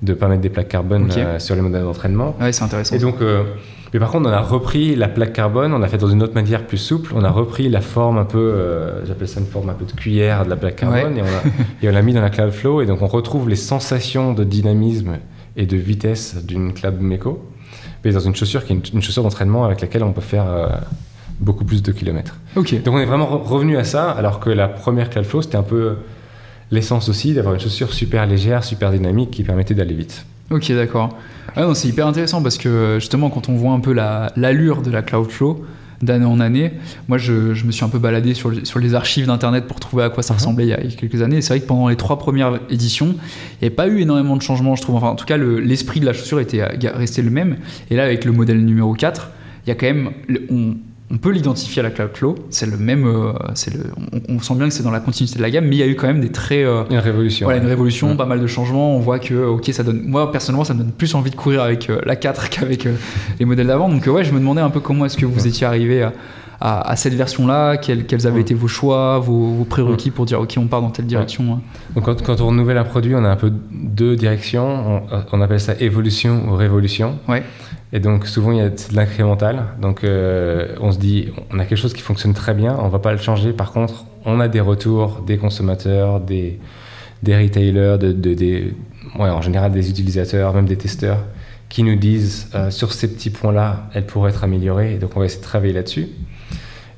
de pas mettre des plaques carbone sur les modèles d'entraînement. Ouais, c'est intéressant. Et donc Mais par contre, on a repris la plaque carbone, on a fait dans une autre manière plus souple, on a repris la forme un peu, euh, j'appelle ça une forme un peu de cuillère de la plaque carbone, et, on a, et on l'a mis dans la Cloudflow, et donc on retrouve les sensations de dynamisme et de vitesse d'une Cloud Meco, mais dans une chaussure qui est une, chaussure d'entraînement avec laquelle on peut faire euh, beaucoup plus de kilomètres. Ok. Donc on est vraiment revenu à ça, alors que la première Cloudflow, c'était un peu l'essence aussi d'avoir une chaussure super légère, super dynamique qui permettait d'aller vite. Ok, d'accord. Ah c'est hyper intéressant parce que justement, quand on voit un peu l'allure de la Cloudflow d'année en année, moi je, je, me suis un peu baladé sur, sur les archives d'internet pour trouver à quoi ça mhm. ressemblait il y a, quelques années. c'est vrai que pendant les trois premières éditions, il n'y avait pas eu énormément de changements, je trouve. Enfin, en tout cas, l'esprit de la chaussure était resté le même. Et là, avec le modèle numéro 4, il y a quand même. On, on peut l'identifier à la Cloudflow. C'est le même, euh, c'est le, on, sent bien que c'est dans la continuité de la gamme, mais il y a eu quand même des très, euh, une révolution, voilà, une révolution, pas mal de changements. On voit que, ok, ça donne, moi personnellement, ça me donne plus envie de courir avec euh, la 4 [laughs] qu'avec les modèles d'avant. Donc ouais, je me demandais un peu comment est-ce que vous étiez arrivé à, cette version-là, quels, avaient été vos choix, vos, prérequis pour dire ok, on part dans telle direction. Hein. Donc quand, quand, on renouvelle un produit, on a un peu deux directions. On, on appelle ça évolution ou révolution. Ouais. Et donc souvent il y a de l'incrémental. Donc euh, on se dit, on a quelque chose qui fonctionne très bien, on va pas le changer. Par contre, on a des retours des consommateurs, des, des retailers, de, des, ouais, en général des utilisateurs, même des testeurs, qui nous disent euh, sur ces petits points-là, elle pourrait être améliorée. Et donc on va essayer de travailler là-dessus.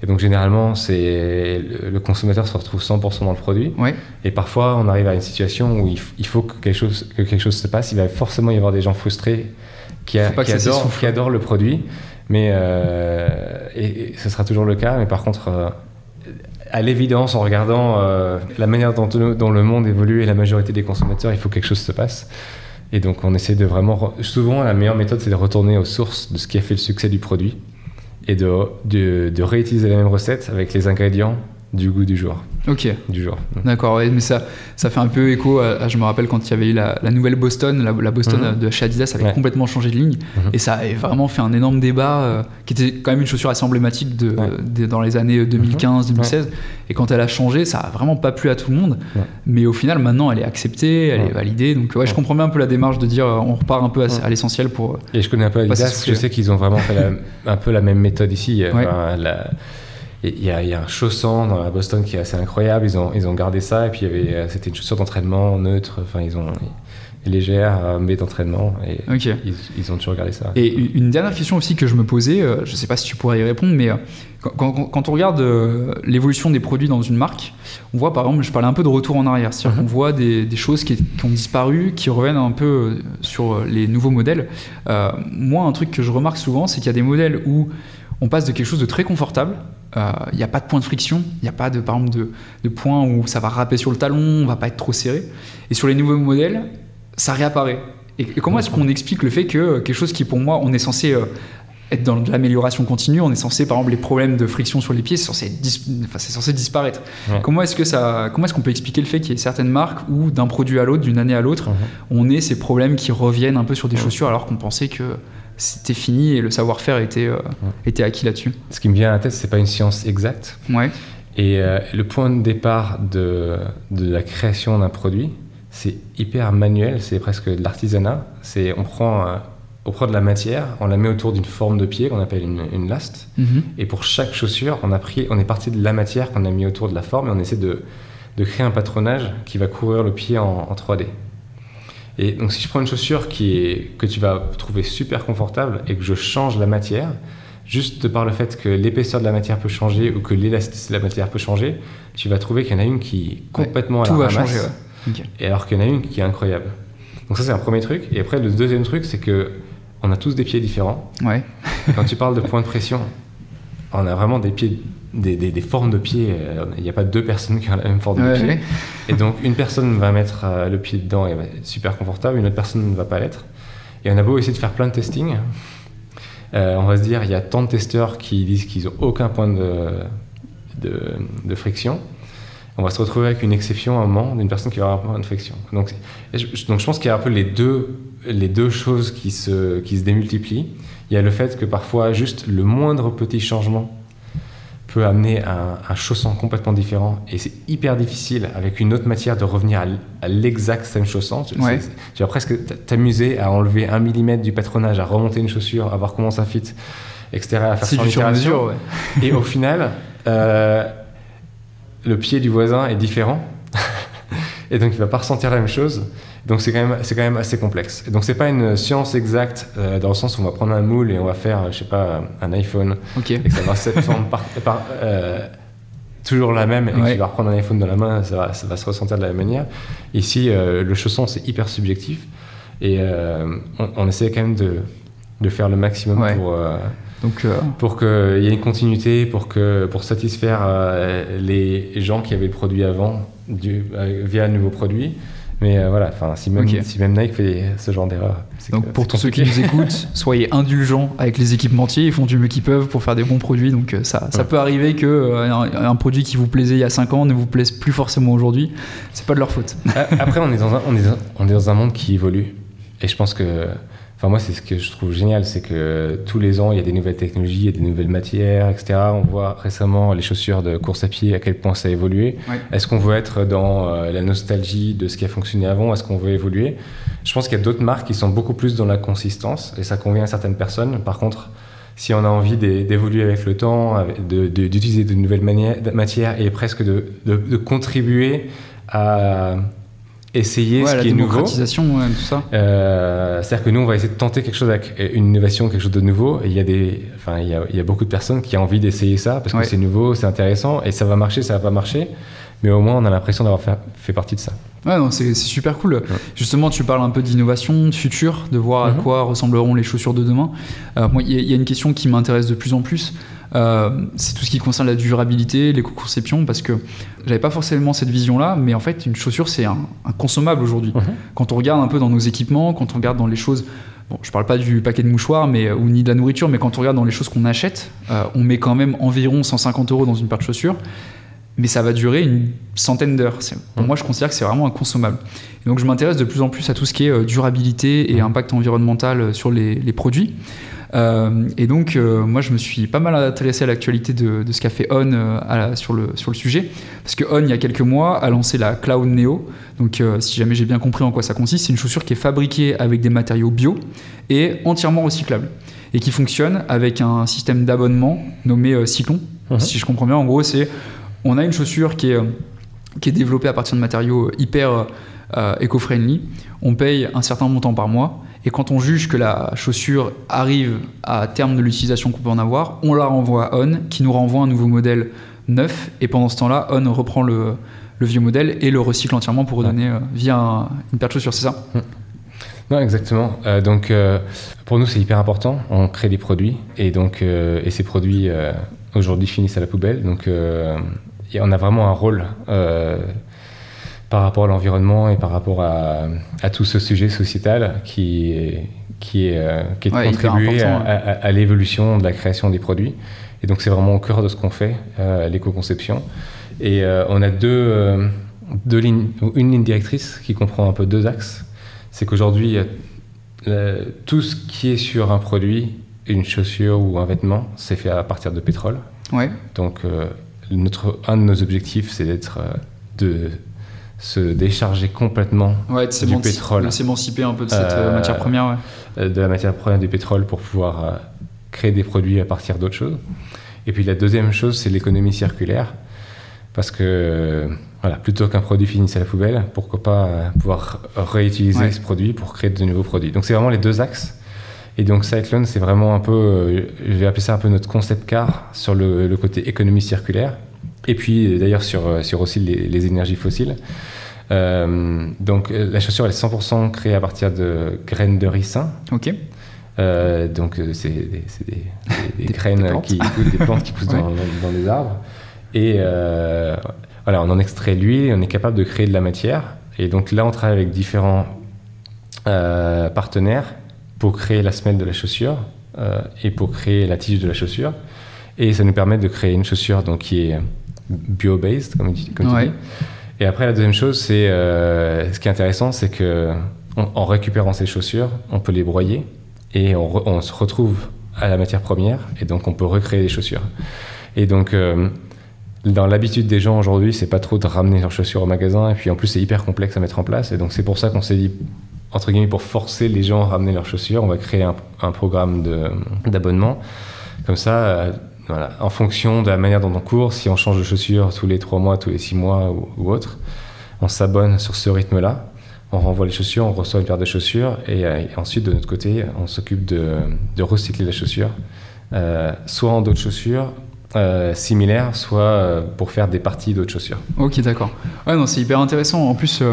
Et donc généralement, c'est le, consommateur se retrouve 100% dans le produit. Et parfois, on arrive à une situation où il, il faut que quelque, chose, que quelque chose se passe. Il va forcément y avoir des gens frustrés qui, adore, le produit. Mais euh, et, ce sera toujours le cas. Mais par contre, euh, à l'évidence, en regardant euh, la manière dont, dont, le monde évolue et la majorité des consommateurs, il faut que quelque chose se passe. Et donc, on essaie de vraiment. Souvent, la meilleure méthode, c'est de retourner aux sources de ce qui a fait le succès du produit et de, de, de réutiliser la même recette avec les ingrédients du goût du jour. Ok. Du jour. D'accord, mais ça, ça fait un peu écho à, je me rappelle quand il y avait eu la, nouvelle Boston, la, Boston mhm. de chez Adidas avait complètement changé de ligne mhm. et ça avait vraiment fait un énorme débat euh, qui était quand même une chaussure assez emblématique de, dans les années 2015-2016 mhm. et quand elle a changé, ça a vraiment pas plu à tout le monde, mais au final maintenant elle est acceptée, elle est validée, donc ouais, je comprends bien un peu la démarche de dire euh, on repart un peu à, l'essentiel pour. Et je connais un peu Adidas, je sais qu'ils ont vraiment fait un peu la même méthode ici. la, il y, a, y, a un chausson dans la Boston qui est assez incroyable. Ils ont, ils ont gardé ça. Et puis, euh, c'était une chaussure d'entraînement neutre. Enfin, ils ont légère, euh, mais d'entraînement. Et ils, ont toujours gardé ça. Et une dernière question aussi que je me posais, euh, je ne sais pas si tu pourrais y répondre, mais quand, on regarde l'évolution des produits dans une marque, on voit par exemple, je parlais un peu de retour en arrière, c'est-à-dire mhm. qu'on voit des, des choses qui, qui, ont disparu, qui reviennent un peu sur les nouveaux modèles. moi, un truc que je remarque souvent, c'est qu'il y a des modèles où on passe de quelque chose de très confortable. Il euh, n'y a pas de point de friction, il n'y a pas de, par exemple, de, de point où ça va râper sur le talon, on va pas être trop serré. Et sur les nouveaux modèles, ça réapparaît. Et, comment est-ce qu'on explique le fait que quelque chose qui, pour moi, on est censé euh, être dans l'amélioration continue, on est censé, par exemple, les problèmes de friction sur les pieds, c'est censé, censé, disparaître. Comment est-ce que ça, comment est-ce qu'on peut expliquer le fait qu'il y ait certaines marques où d'un produit à l'autre, d'une année à l'autre, on ait ces problèmes qui reviennent un peu sur des chaussures alors qu'on pensait que c'était fini et le savoir-faire était, euh, était acquis là-dessus. Ce qui me vient à la tête, c'est pas une science exacte. Ouais. Et euh, le point de départ de, de la création d'un produit, c'est hyper manuel, c'est presque de l'artisanat. C'est on prend euh, on prend de la matière, on la met autour d'une forme de pied qu'on appelle une, une laste. Mhm. Et pour chaque chaussure, on a pris, on est parti de la matière qu'on a mis autour de la forme et on essaie de, de créer un patronage qui va couvrir le pied en, en 3D. Et donc, si je prends une chaussure qui est, que tu vas trouver super confortable et que je change la matière, juste par le fait que l'épaisseur de la matière peut changer ou que l'élasticité de la matière peut changer, tu vas trouver qu'il y en a une qui est complètement à tout la va changer, et alors qu'il y en a une qui est incroyable. Donc ça c'est un premier truc. Et après le deuxième truc c'est que on a tous des pieds différents. Ouais. Quand tu parles de point de pression, on a vraiment des pieds des, formes de pied. Euh, il n'y a pas deux personnes qui ont la même forme de pied. Et donc, une personne va mettre euh, le pied dedans et va être super confortable, une autre personne ne va pas l'être. Et on a beau essayer de faire plein de testing, euh, on va se dire, il y a tant de testeurs qui disent qu'ils n'ont aucun point de, de, friction. On va se retrouver avec une exception à un moment d'une personne qui va avoir un point de friction. Donc, je, donc je pense qu'il y a un peu les deux, les deux choses qui se, qui se démultiplient. Il y a le fait que parfois, juste le moindre petit changement peut amener un, un, chausson complètement différent et c'est hyper difficile avec une autre matière de revenir à, l'exact même chausson. Tu vas presque t'amuser à enlever un millimètre du patronage, à remonter une chaussure, à voir comment ça fit, etc. À faire son itération. Ouais. Et au final, euh, le pied du voisin est différent et donc il va pas ressentir la même chose. Donc c'est quand même c'est quand même assez complexe. Et donc c'est pas une science exacte euh, dans le sens où on va prendre un moule et on va faire je sais pas un iPhone et que ça va cette forme par, euh, toujours la même et que tu vas reprendre un iPhone dans la main ça va, ça va se ressentir de la même manière. Ici euh, le chausson c'est hyper subjectif et on, essaie quand même de, de faire le maximum pour donc, pour qu'il y ait une continuité, pour, que, pour satisfaire les gens qui avaient le produit avant du, via un nouveau produit. Mais euh, voilà, si même, si même Nike fait ce genre d'erreur. Donc pour tous ceux qui nous écoutent, [laughs] soyez indulgents avec les équipementiers, ils font du mieux qu'ils peuvent pour faire des bons produits. Donc euh, ça, ça peut arriver que euh, un, produit qui vous plaisait il y a 5 ans ne vous plaise plus forcément aujourd'hui. C'est pas de leur faute. Après, on est, dans un, on, est, on est dans un monde qui évolue. Et je pense que Enfin, moi, c'est ce que je trouve génial, c'est que tous les ans, il y a des nouvelles technologies, il y a des nouvelles matières, etc. On voit récemment les chaussures de course à pied, à quel point ça a évolué. Est-ce qu'on veut être dans euh, la nostalgie de ce qui a fonctionné avant? Est-ce qu'on veut évoluer? Je pense qu'il y a d'autres marques qui sont beaucoup plus dans la consistance, et ça convient à certaines personnes. Par contre, si on a envie d'évoluer avec le temps, d'utiliser de, nouvelles matières et presque de, de contribuer à essayer ce qui est nouveau. tout ça. Euh, c'est-à-dire que nous, on va essayer de tenter quelque chose avec une innovation, quelque chose de nouveau. Et il y a des, enfin, il y a, il y a beaucoup de personnes qui ont envie d'essayer ça parce que c'est nouveau, c'est intéressant et ça va marcher, ça va pas marcher. Mais au moins, on a l'impression d'avoir fait, fait, partie de ça. Ouais, c'est super cool. Justement, tu parles un peu d'innovation, de futur, de voir à mhm. quoi ressembleront les chaussures de demain. Euh, moi, il y, a une question qui m'intéresse de plus en plus. Euh, c'est tout ce qui concerne la durabilité, l'éco-conception, parce que j'avais pas forcément cette vision-là, mais en fait, une chaussure, c'est un, consommable aujourd'hui. Mhm. Quand on regarde un peu dans nos équipements, quand on regarde dans les choses, bon, je parle pas du paquet de mouchoirs, mais, ou ni de la nourriture, mais quand on regarde dans les choses qu'on achète, euh, on met quand même environ 150 euros dans une paire de chaussures mais ça va durer une centaine d'heures. Pour mmh. moi, je considère que c'est vraiment inconsommable. Et donc, je m'intéresse de plus en plus à tout ce qui est euh, durabilité et mmh. impact environnemental sur les, les produits. Euh, et donc, euh, moi, je me suis pas mal intéressé à l'actualité de, ce qu'a fait On euh, sur, le, sur le sujet. Parce que On, il y a quelques mois, a lancé la Cloud Neo. Donc, si jamais j'ai bien compris en quoi ça consiste, c'est une chaussure qui est fabriquée avec des matériaux bio et entièrement recyclables. Et qui fonctionne avec un système d'abonnement nommé Cyclon. Mhm. Si je comprends bien, en gros, c'est on a une chaussure qui est, qui est développée à partir de matériaux hyper éco-friendly. On paye un certain montant par mois et quand on juge que la chaussure arrive à terme de l'utilisation qu'on peut en avoir, on la renvoie à On, qui nous renvoie un nouveau modèle neuf. Et pendant ce temps-là, On reprend le, vieux modèle et le recycle entièrement pour redonner euh, via une paire de chaussures, c'est ça? Mmh. non, exactement. Euh, donc, euh, pour nous, c'est hyper important. On crée des produits et donc, et ces produits aujourd'hui finissent à la poubelle. Donc, on a vraiment un rôle par rapport à l'environnement et par rapport à, tout ce sujet sociétal qui est, qui est, euh, qui est de contribuer à, l'évolution de la création des produits. Et donc c'est vraiment au cœur de ce qu'on fait, euh, l'éco-conception. Et euh, on a deux, deux lignes, une ligne directrice qui comprend un peu deux axes. C'est qu'aujourd'hui, tout ce qui est sur un produit, une chaussure ou un vêtement, c'est fait à partir de pétrole. Ouais. Donc notre, un de nos objectifs, c'est d'être de se décharger complètement du pétrole. De s'émanciper un peu de cette euh, matière première. Euh, de la matière première du pétrole pour pouvoir euh, créer des produits à partir d'autres choses. Et puis la deuxième chose, c'est l'économie circulaire. Parce que, voilà, plutôt qu'un produit finisse à la poubelle, pourquoi pas pouvoir réutiliser ce produit pour créer de nouveaux produits. Donc c'est vraiment les deux axes. Et donc Cyclone, c'est vraiment un peu, je vais appeler ça un peu notre concept car sur le côté économie circulaire. Et puis d'ailleurs sur, euh, sur aussi les, énergies fossiles. Euh, donc euh, la chaussure elle est 100% créée à partir de graines de ricin. Ok. donc c'est des, des, des, [laughs] graines qui des plantes qui poussent dans, [laughs] dans, des arbres. Et voilà, on en extrait l'huile on est capable de créer de la matière. Et donc là, on travaille avec différents partenaires pour créer la semelle de la chaussure et pour créer la tige de la chaussure. Et ça nous permet de créer une chaussure donc, qui est bio-based, comme, tu dis. Et après, la deuxième chose, c'est euh, ce qui est intéressant, c'est que en récupérant ces chaussures, on peut les broyer et on, se retrouve à la matière première et donc on peut recréer des chaussures. Et donc, dans l'habitude des gens aujourd'hui, c'est pas trop de ramener leurs chaussures au magasin. Et puis en plus, c'est hyper complexe à mettre en place. Et donc, c'est pour ça qu'on s'est dit, entre guillemets, pour forcer les gens à ramener leurs chaussures, on va créer un, un programme d'abonnement. Comme ça, voilà, en fonction de la manière dont on court, si on change de chaussures tous les 3 mois, tous les 6 mois ou, autre, on s'abonne sur ce rythme-là. On renvoie les chaussures, on reçoit une paire de chaussures et, ensuite de notre côté, on s'occupe de, de, recycler les chaussures, euh, soit en d'autres chaussures, euh, similaires, soit euh, pour faire des parties d'autres chaussures. Ok, d'accord. Ouais, non, c'est hyper intéressant. En plus, euh,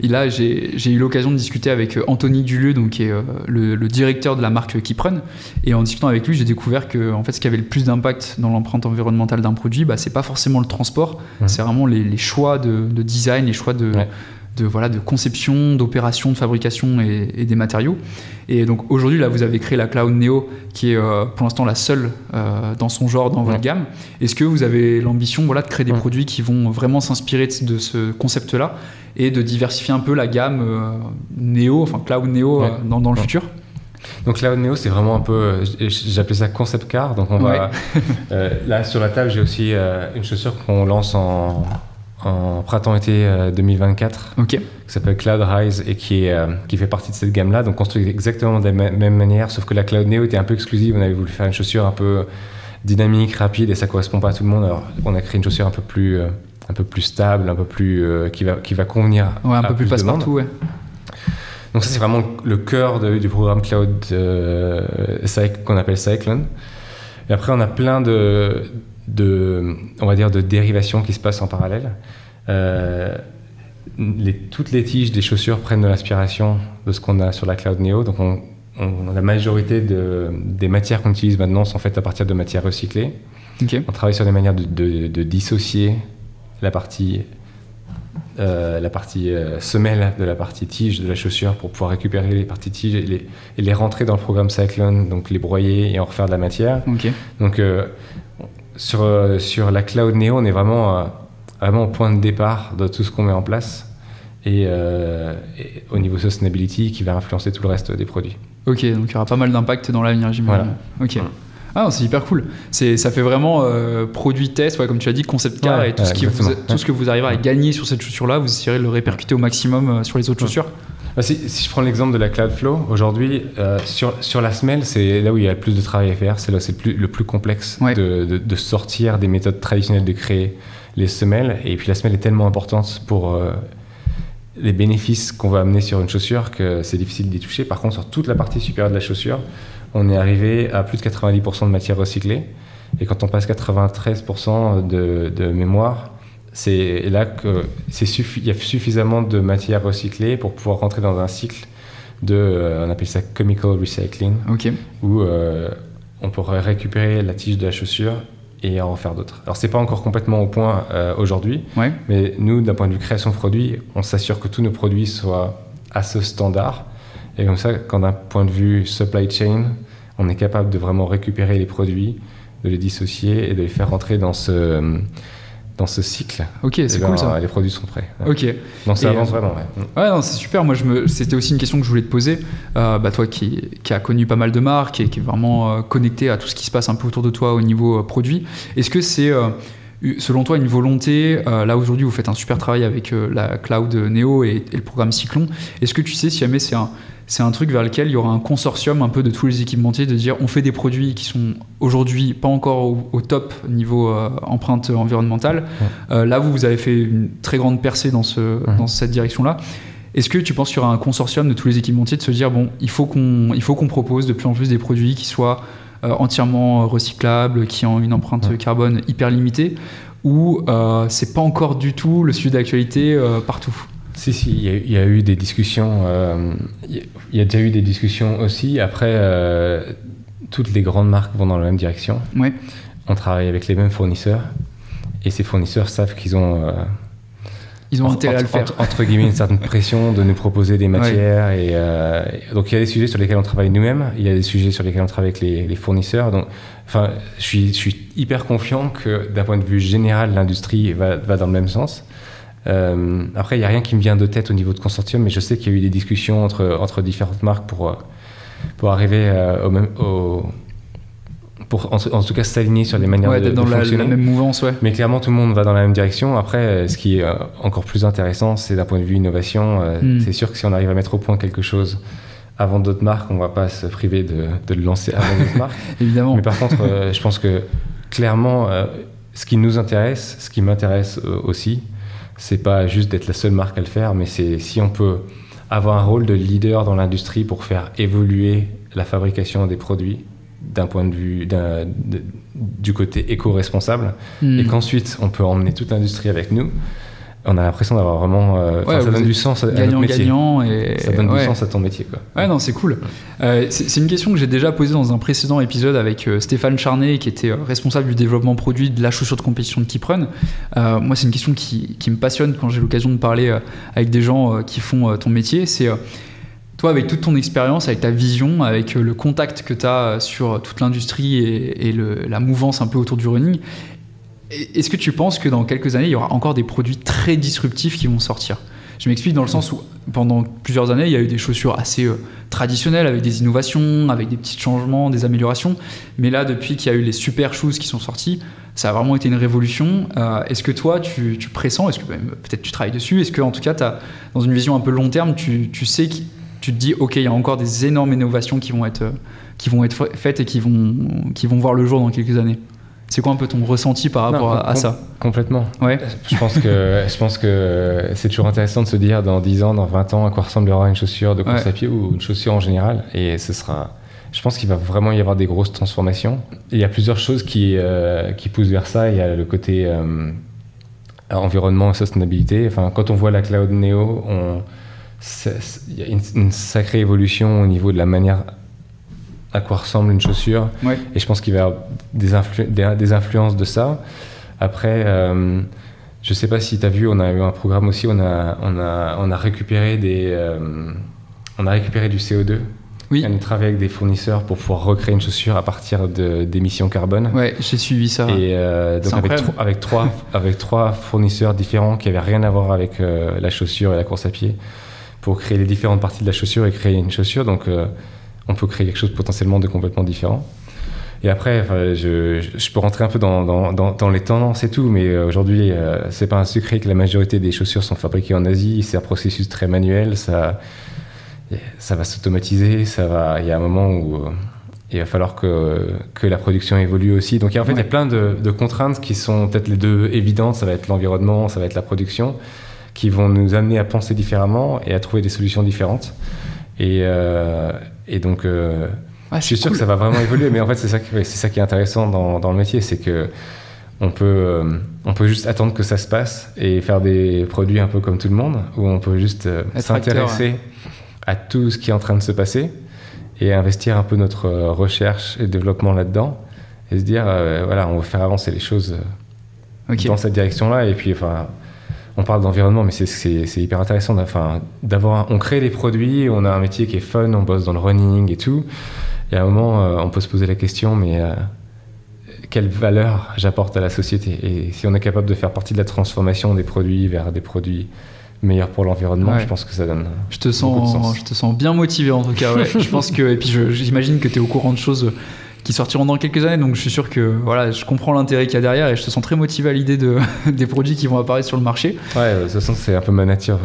là, j'ai eu l'occasion de discuter avec Anthony Dulieu, donc, qui est le, directeur de la marque Kiprun. Et en discutant avec lui, j'ai découvert que en fait, ce qui avait le plus d'impact dans l'empreinte environnementale d'un produit, bah, c'est pas forcément le transport, mmh. c'est vraiment les, choix de, design, les choix de, de, voilà, de conception, d'opération, de fabrication et, des matériaux. Et donc aujourd'hui, là, vous avez créé la Cloud Neo, qui est euh, pour l'instant la seule euh, dans son genre dans votre gamme. Est-ce que vous avez l'ambition voilà, de créer des produits qui vont vraiment s'inspirer de, ce concept-là et de diversifier un peu la gamme euh, Neo, enfin Cloud Neo dans, dans, le futur? Donc Cloud Neo, c'est vraiment un peu, j'appelais ça concept car. Donc on va, là sur la table, j'ai aussi une chaussure qu'on lance en, en printemps-été 2024 euh, qui s'appelle Cloud Rise et qui, est, euh, qui fait partie de cette gamme-là. Donc construit exactement de la même manière, sauf que la Cloud Neo était un peu exclusive. On avait voulu faire une chaussure un peu dynamique, rapide et ça correspond pas à tout le monde. Alors on a créé une chaussure un peu plus, euh, un peu plus stable, un peu plus qui, va, qui va convenir. Ouais, un peu plus passe-partout, ouais. Donc ça c'est vraiment le cœur du programme Cloud qu'on appelle Cyclone. Et après on a plein de de, on va dire, de dérivation qui se passe en parallèle. Euh, les, toutes les tiges des chaussures prennent de l'inspiration de ce qu'on a sur la Cloud Neo. Donc, on, la majorité de, des matières qu'on utilise maintenant sont faites à partir de matières recyclées. On travaille sur des manières de, dissocier la partie, euh, la partie euh, semelle de la partie tige de la chaussure pour pouvoir récupérer les parties tiges et les, et les rentrer dans le programme Cyclone, donc les broyer et en refaire de la matière. Donc, euh, sur la cloud Neo, on est vraiment, euh, vraiment au point de départ de tout ce qu'on met en place. Euh, et, au niveau sustainability qui va influencer tout le reste des produits. Ok, donc il y aura pas mal d'impact dans l'avenir, j'imagine. Voilà. Ok. Ah, c'est hyper cool. C'est, ça fait vraiment produit test, ouais, comme tu as dit, concept car et tout, ce qui vous, tout ce que vous arrivez à gagner sur cette chaussure-là, vous essayerez de le répercuter au maximum sur les autres chaussures. Bah, si, je prends l'exemple de la Cloudflow, aujourd'hui, euh, sur, sur la semelle, c'est là où il y a le plus de travail à faire, c'est là c'est le plus complexe de, de, sortir des méthodes traditionnelles de créer les semelles. Et puis la semelle est tellement importante pour euh, les bénéfices qu'on va amener sur une chaussure que c'est difficile d'y toucher. Par contre, sur toute la partie supérieure de la chaussure, on est arrivé à plus de 90% de matière recyclée. Et quand on passe 93% de, de mémoire, c'est là que il y a suffisamment de matière recyclée pour pouvoir rentrer dans un cycle de, euh, on appelle ça chemical recycling, où euh, on pourrait récupérer la tige de la chaussure et en faire d'autres. Alors c'est pas encore complètement au point euh, aujourd'hui, mais nous, d'un point de vue création de produits, on s'assure que tous nos produits soient à ce standard. Et comme ça, quand d'un point de vue supply chain, on est capable de vraiment récupérer les produits, de les dissocier et de les faire rentrer dans ce dans ce cycle. Ok, c'est eh cool ben, ça. Les produits sont prêts. Ok. Donc ça avance vraiment. Ouais, ouais c'est super. Moi, je me... c'était aussi une question que je voulais te poser. Euh, bah, toi qui, qui a connu pas mal de marques et qui est vraiment euh, connecté à tout ce qui se passe un peu autour de toi au niveau euh, produit, est-ce que c'est selon toi une volonté Là aujourd'hui, vous faites un super travail avec la cloud Neo et, et le programme Cyclone. Est-ce que tu sais si jamais c'est un c'est un truc vers lequel il y aura un consortium un peu de tous les équipementiers de dire on fait des produits qui sont aujourd'hui pas encore au, top niveau euh, empreinte environnementale. Euh, là, vous, vous avez fait une très grande percée dans, ce, dans cette direction-là. Est-ce que tu penses qu'il y aura un consortium de tous les équipementiers de se dire bon, il faut qu'on il faut qu'on propose de plus en plus des produits qui soient euh, entièrement recyclables, qui ont une empreinte carbone hyper limitée, ou c'est pas encore du tout le sujet d'actualité partout? Si, si, il y, a eu des discussions. Euh, il y a déjà eu des discussions aussi. Après, euh, toutes les grandes marques vont dans la même direction. On travaille avec les mêmes fournisseurs. Et ces fournisseurs savent qu'ils ont. Euh, ils ont intérêt à le faire. Entre, guillemets, une certaine pression de nous proposer des [laughs] matières. Et, donc, il y a des sujets sur lesquels on travaille nous-mêmes. Il y a des sujets sur lesquels on travaille avec les, fournisseurs. Donc, enfin, je suis, je suis hyper confiant que d'un point de vue général, l'industrie va, va dans le même sens. Euh, après, il n'y a rien qui me vient de tête au niveau de consortium, mais je sais qu'il y a eu des discussions entre, entre différentes marques pour, euh, pour arriver euh, au même, au, pour en, tout cas s'aligner sur les manières de, dans la, même mouvance, ouais. Mais clairement, tout le monde va dans la même direction. Après, ce qui est encore plus intéressant, c'est d'un point de vue innovation. Hmm. C'est sûr que si on arrive à mettre au point quelque chose avant d'autres marques, on va pas se priver de, de le lancer avant d'autres marques. [laughs] Évidemment. Mais par contre, je pense que clairement, ce qui nous intéresse, ce qui m'intéresse aussi, c'est pas juste d'être la seule marque à le faire, mais c'est si on peut avoir un rôle de leader dans l'industrie pour faire évoluer la fabrication des produits d'un point de vue du côté éco-responsable, hmm. et qu'ensuite on peut emmener toute l'industrie avec nous, on a l'impression d'avoir vraiment. Euh, ça donne du sens à, notre métier. Gagnant et ça donne du sens à ton métier. Quoi. Ouais, non, c'est cool. Euh, c'est une question que j'ai déjà posée dans un précédent épisode avec euh, Stéphane Charnet, qui était responsable du développement produit de la chaussure de compétition de Kiprun. moi, c'est une question qui, qui, me passionne quand j'ai l'occasion de parler avec des gens qui font ton métier. C'est. toi, avec toute ton expérience, avec ta vision, avec le contact que tu as sur toute l'industrie et, et le, la mouvance un peu autour du running, est-ce que tu penses que dans quelques années, il y aura encore des produits très disruptifs qui vont sortir? Je m'explique dans le sens où pendant plusieurs années, il y a eu des chaussures assez euh, traditionnelles avec des innovations, avec des petits changements, des améliorations. Mais là, depuis qu'il y a eu les super shoes qui sont sortis, ça a vraiment été une révolution. Euh, est-ce que toi, tu, pressens, est-ce que peut-être tu travailles dessus, est-ce que en tout cas, as, dans une vision un peu long terme, tu, sais que tu te dis, ok, il y a encore des énormes innovations qui vont être, être faites et qui vont voir le jour dans quelques années? C'est quoi un peu ton ressenti par rapport à, ça Complètement. Ouais. Je pense que, je pense que c'est toujours intéressant de se dire dans 10 ans, dans 20 ans, à quoi ressemblera une chaussure de course à pied ou une chaussure en général. Et ce sera. Je pense qu'il va vraiment y avoir des grosses transformations. il y a plusieurs choses qui, euh, qui poussent vers ça. Il y a le côté euh, environnement et sustainabilité. Enfin, quand on voit la Cloud Neo, on, il y a une, une, sacrée évolution au niveau de la manière à quoi ressemble une chaussure. Et je pense qu'il va y avoir des, des, influences de ça. Après, euh, je ne sais pas si tu as vu, on a eu un programme aussi, on a, on a, on a, récupéré, des, euh, on a récupéré du CO2. Oui. On a travaillé avec des fournisseurs pour pouvoir recréer une chaussure à partir d'émissions carbone. Ouais, j'ai suivi ça. Et euh, donc avec, avec, trois, [laughs] avec trois fournisseurs différents qui n'avaient rien à voir avec la chaussure et la course à pied pour créer les différentes parties de la chaussure et créer une chaussure. Donc on peut créer quelque chose potentiellement de complètement différent. Et après, je, peux rentrer un peu dans, les tendances et tout, mais euh, aujourd'hui, euh, c'est pas un secret que la majorité des chaussures sont fabriquées en Asie. C'est un processus très manuel. Ça, ça va s'automatiser. Ça va. Il y a un moment où euh, il va falloir que, que la production évolue aussi. Donc, en fait, il y a plein de, contraintes qui sont peut-être les deux évidentes. Ça va être l'environnement, ça va être la production, qui vont nous amener à penser différemment et à trouver des solutions différentes. Et, et donc, euh, je suis sûr que ça va vraiment évoluer. Mais en fait, c'est ça, c'est ça qui est intéressant dans, dans le métier, c'est que on peut, euh, on peut juste attendre que ça se passe et faire des produits un peu comme tout le monde, ou on peut juste euh, s'intéresser à tout ce qui est en train de se passer et investir un peu notre recherche et développement là-dedans et se dire, voilà, on va faire avancer les choses dans cette direction-là. Et puis, enfin, on parle d'environnement, mais c'est hyper intéressant. Enfin, d'avoir, on crée des produits, on a un métier qui est fun, on bosse dans le running et tout. Et à un moment, euh, on peut se poser la question, mais euh, quelle valeur j'apporte à la société? Et si on est capable de faire partie de la transformation des produits vers des produits meilleurs pour l'environnement, je pense que ça donne. Je te sens, je te sens bien motivé en tout cas. [laughs] je pense que et puis j'imagine que tu es au courant de choses qui sortiront dans quelques années. Donc je suis sûr que voilà, je comprends l'intérêt qu'il y a derrière et je te sens très motivé à l'idée de, [laughs] des produits qui vont apparaître sur le marché. Ouais, de toute façon, c'est un peu ma nature.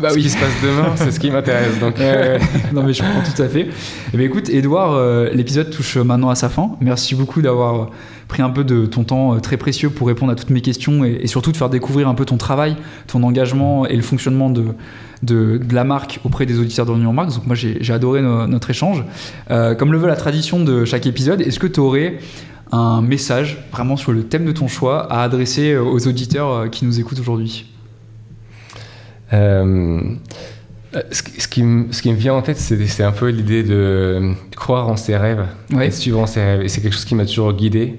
Bah ce qui se passe demain, c'est ce qui m'intéresse. Donc. [laughs] non, mais je comprends tout à fait. Eh bien, écoute, Edouard, euh, l'épisode touche maintenant à sa fin. Merci beaucoup d'avoir pris un peu de ton temps euh, très précieux pour répondre à toutes mes questions et, et surtout de faire découvrir un peu ton travail, ton engagement et le fonctionnement de de, la marque auprès des auditeurs de New Marks. Donc moi j'ai adoré notre échange. Euh, comme le veut la tradition de chaque épisode, est-ce que tu aurais un message vraiment sur le thème de ton choix à adresser euh, aux auditeurs qui nous écoutent aujourd'hui? Ce, qui me, ce, qui me, vient en tête, c'est un peu l'idée de croire en ses rêves et suivre en ses rêves. Et c'est quelque chose qui m'a toujours guidé.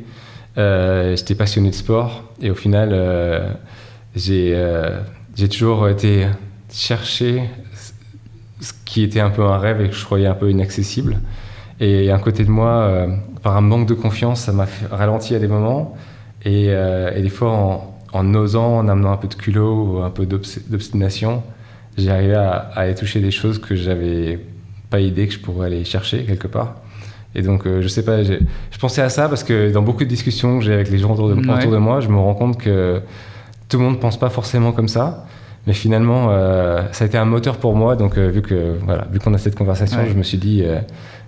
J'étais passionné de sport et au final, j'ai toujours été chercher ce qui était un peu un rêve et que je croyais un peu inaccessible. Et un côté de moi, euh, par un manque de confiance, ça m'a ralenti à des moments. Et, euh, des fois, en, osant, en amenant un peu de culot ou un peu d'obstination, j'ai arrivé à, aller toucher des choses que j'avais pas idée que je pourrais aller chercher quelque part. Et donc, je sais pas, je pensais à ça parce que dans beaucoup de discussions que j'ai avec les gens autour de, autour de moi, je me rends compte que tout le monde ne pense pas forcément comme ça. Mais finalement, ça a été un moteur pour moi. Donc, vu que voilà, vu qu'on a cette conversation, je me suis dit,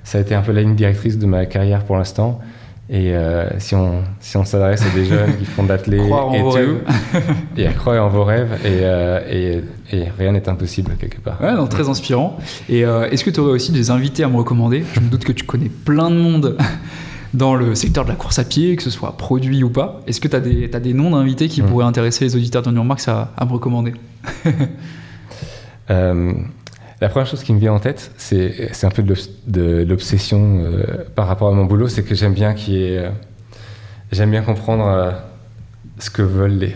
ça a été un peu la ligne directrice de ma carrière pour l'instant. Et euh, si on si on s'adresse à des jeunes qui font de l'athlé [laughs] et tout, et à [laughs] croire en vos rêves, et, euh, et, et rien n'est impossible quelque part. Ouais, non, très inspirant. Et euh, est-ce que tu aurais aussi des invités à me recommander? Je me doute que tu connais plein de monde [laughs] dans le secteur de la course à pied, que ce soit produit ou pas. Est-ce que tu as des, as des noms d'invités qui mmh. pourraient intéresser les auditeurs de New Marks à, à me recommander? La première chose qui me vient en tête, c'est un peu de l'obsession euh, par rapport à mon boulot, c'est que j'aime bien euh, j'aime bien comprendre euh, ce que veulent les,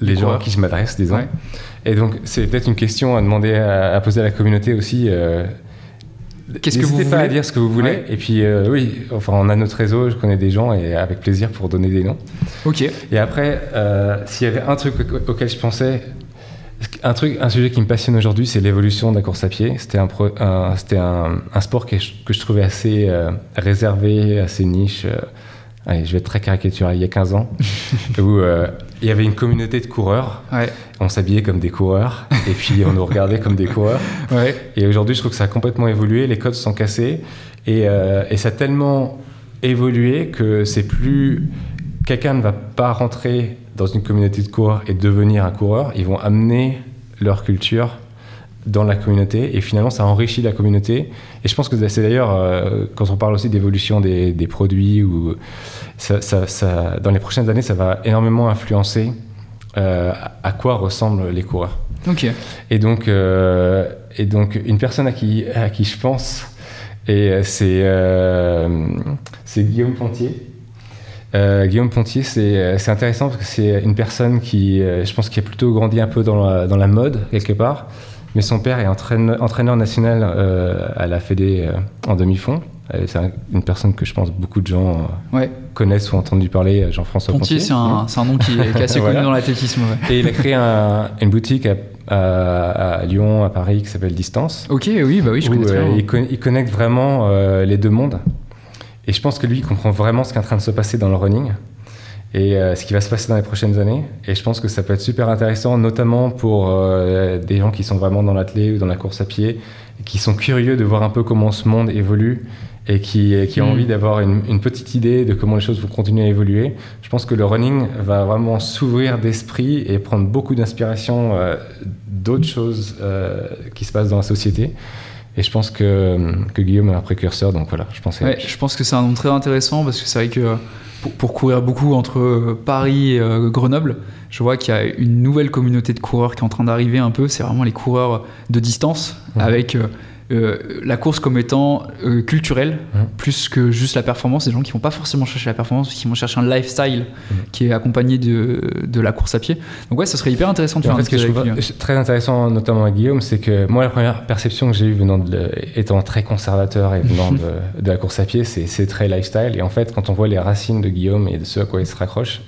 les gens à qui je m'adresse, disons. Et donc, c'est peut-être une question à demander à, poser à la communauté aussi. Qu'est-ce que vous voulez pas à dire ce que vous voulez. Et puis, oui, enfin, on a notre réseau, je connais des gens et avec plaisir pour donner des noms. Ok. Et après, s'il y avait un truc auquel je pensais, un, truc, un sujet qui me passionne aujourd'hui, c'est l'évolution de la course à pied. C'était un, c'était un, un, sport que je, que je trouvais assez euh, réservé, assez niche. Euh, allez, je vais être très caricatural, il y a 15 ans, [laughs] où euh, il y avait une communauté de coureurs. Ouais. On s'habillait comme des coureurs, et puis on nous regardait comme des coureurs. Ouais. Et aujourd'hui, je trouve que ça a complètement évolué, les codes sont cassés, et, et ça a tellement évolué que c'est plus. Quelqu'un ne va pas rentrer dans une communauté de coureurs et devenir un coureur, ils vont amener leur culture dans la communauté et finalement ça enrichit la communauté. Et je pense que c'est d'ailleurs euh, quand on parle aussi d'évolution des, des, produits ou ça, ça, ça, dans les prochaines années ça va énormément influencer euh, à quoi ressemblent les coureurs. Ok. Et donc euh, et donc une personne à qui à qui je pense et c'est c'est Guillaume Pontier euh, Guillaume Pontier, euh, c'est intéressant parce que c'est une personne qui, euh, je pense, qui a plutôt grandi un peu dans la, dans la mode, quelque part. Mais son père est entraîneur, entraîneur national à la Fédé en demi-fond. C'est une personne que je pense beaucoup de gens connaissent ou ont entendu parler, Jean-François Pontier. Pontier, c'est un, un, nom qui, est assez [laughs] connu dans l'athlétisme. Et il a créé un, une boutique à, à, Lyon, à Paris, qui s'appelle Distance. Ok, oui, bah oui, je connais très il, il, connecte vraiment les deux mondes. Et je pense que lui, il comprend vraiment ce qui est en train de se passer dans le running et euh, ce qui va se passer dans les prochaines années. Et je pense que ça peut être super intéressant, notamment pour euh, des gens qui sont vraiment dans l'athlé ou dans la course à pied, qui sont curieux de voir un peu comment ce monde évolue et qui, qui ont mm. envie d'avoir une, une, petite idée de comment les choses vont continuer à évoluer. Je pense que le running va vraiment s'ouvrir d'esprit et prendre beaucoup d'inspiration euh, d'autres choses qui se passent dans la société. Et je pense que, que, Guillaume est un précurseur, donc voilà, je. Ouais, je pense que c'est un nom très intéressant parce que c'est vrai que pour, courir beaucoup entre Paris et euh, Grenoble, je vois qu'il y a une nouvelle communauté de coureurs qui est en train d'arriver un peu. C'est vraiment les coureurs de distance avec euh, euh, la course comme étant euh, culturelle mmh. plus que juste la performance. Des gens qui vont pas forcément chercher la performance, qui vont chercher un lifestyle mmh. qui est accompagné de, de, la course à pied. Donc ouais, ça serait hyper intéressant de faire un ce que je trouve très intéressant, notamment à Guillaume, c'est que moi la première perception que j'ai eue venant de, étant très conservateur et venant [laughs] de, de, la course à pied, c'est très lifestyle. Et en fait, quand on voit les racines de Guillaume et de ce à quoi il se raccroche,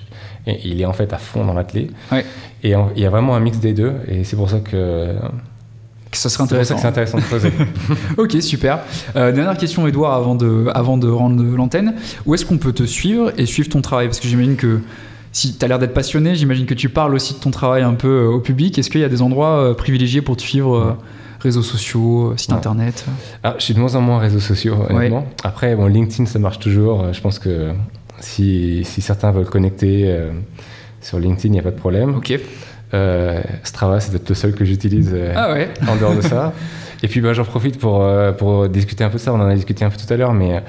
il est en fait à fond dans. Ouais. Et il y a vraiment un mix des deux. Et c'est pour ça que ça serait intéressant. C'est intéressant de creuser. [laughs] ok, super. Euh, dernière question, Edouard, avant de, avant de rendre l'antenne. Où est-ce qu'on peut te suivre et suivre ton travail? Parce que j'imagine que si tu as l'air d'être passionné, j'imagine que tu parles aussi de ton travail un peu euh, au public. Est-ce qu'il y a des endroits euh, privilégiés pour te suivre Réseaux sociaux, site internet? Ah, Je suis de moins en moins réseaux sociaux, honnêtement. Après, bon, LinkedIn, ça marche toujours. Je pense que si, si certains veulent connecter sur LinkedIn, il n'y a pas de problème. Ok. Euh, Strava, c'est peut-être le seul que j'utilise euh, ah ouais. [laughs] en dehors de ça. [laughs] Et puis bah, j'en profite pour, euh, pour discuter un peu de ça. On en a discuté un peu tout à l'heure, mais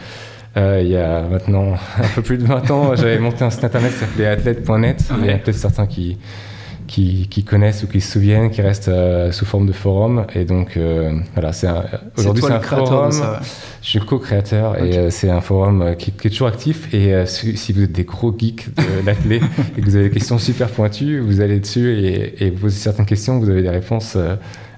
il y a maintenant [laughs] un peu plus de 20 ans, j'avais monté un site internet qui s'appelait athlète.net. Il y a peut-être certains qui, qui, qui, connaissent ou qui se souviennent, qui restent euh, sous forme de forum. Et donc, euh, voilà, c'est aujourd'hui c'est un forum. Je suis co-créateur et euh, c'est un forum qui, qui, est toujours actif. Et si, vous êtes des gros geeks de [laughs] l'athlé et que vous avez des questions super pointues, vous allez dessus et, et vous posez certaines questions, vous avez des réponses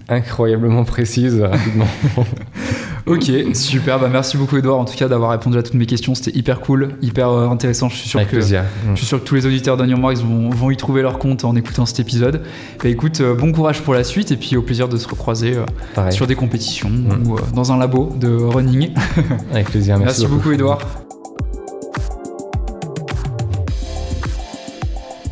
incroyablement précises rapidement. [laughs] ok, super. Bah, merci beaucoup, Edouard, en tout cas, d'avoir répondu à toutes mes questions. C'était hyper cool, hyper euh, intéressant. Je suis sûr Avec que plaisir. je suis sûr que tous les auditeurs d'Onion Marks vont, vont y trouver leur compte en écoutant cet épisode. Bah, écoute, euh, bon courage pour la suite et puis au plaisir de se recroiser euh, sur des compétitions Mm. ou dans un labo de running. [laughs] Avec plaisir. Merci, Merci beaucoup, Edouard.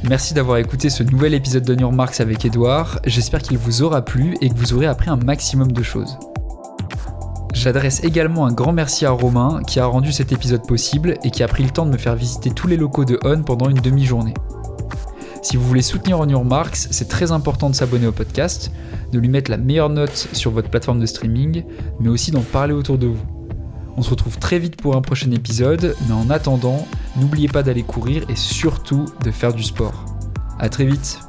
Merci d'avoir écouté ce nouvel épisode de New Marks avec Edouard. J'espère qu'il vous aura plu et que vous aurez appris un maximum de choses. J'adresse également un grand merci à Romain qui a rendu cet épisode possible et qui a pris le temps de me faire visiter tous les locaux de On pendant une demi-journée. Si vous voulez soutenir On Your Marks, c'est très important de s'abonner au podcast, de lui mettre la meilleure note sur votre plateforme de streaming, mais aussi d'en parler autour de vous. On se retrouve très vite pour un prochain épisode, mais en attendant, n'oubliez pas d'aller courir et surtout de faire du sport. A très vite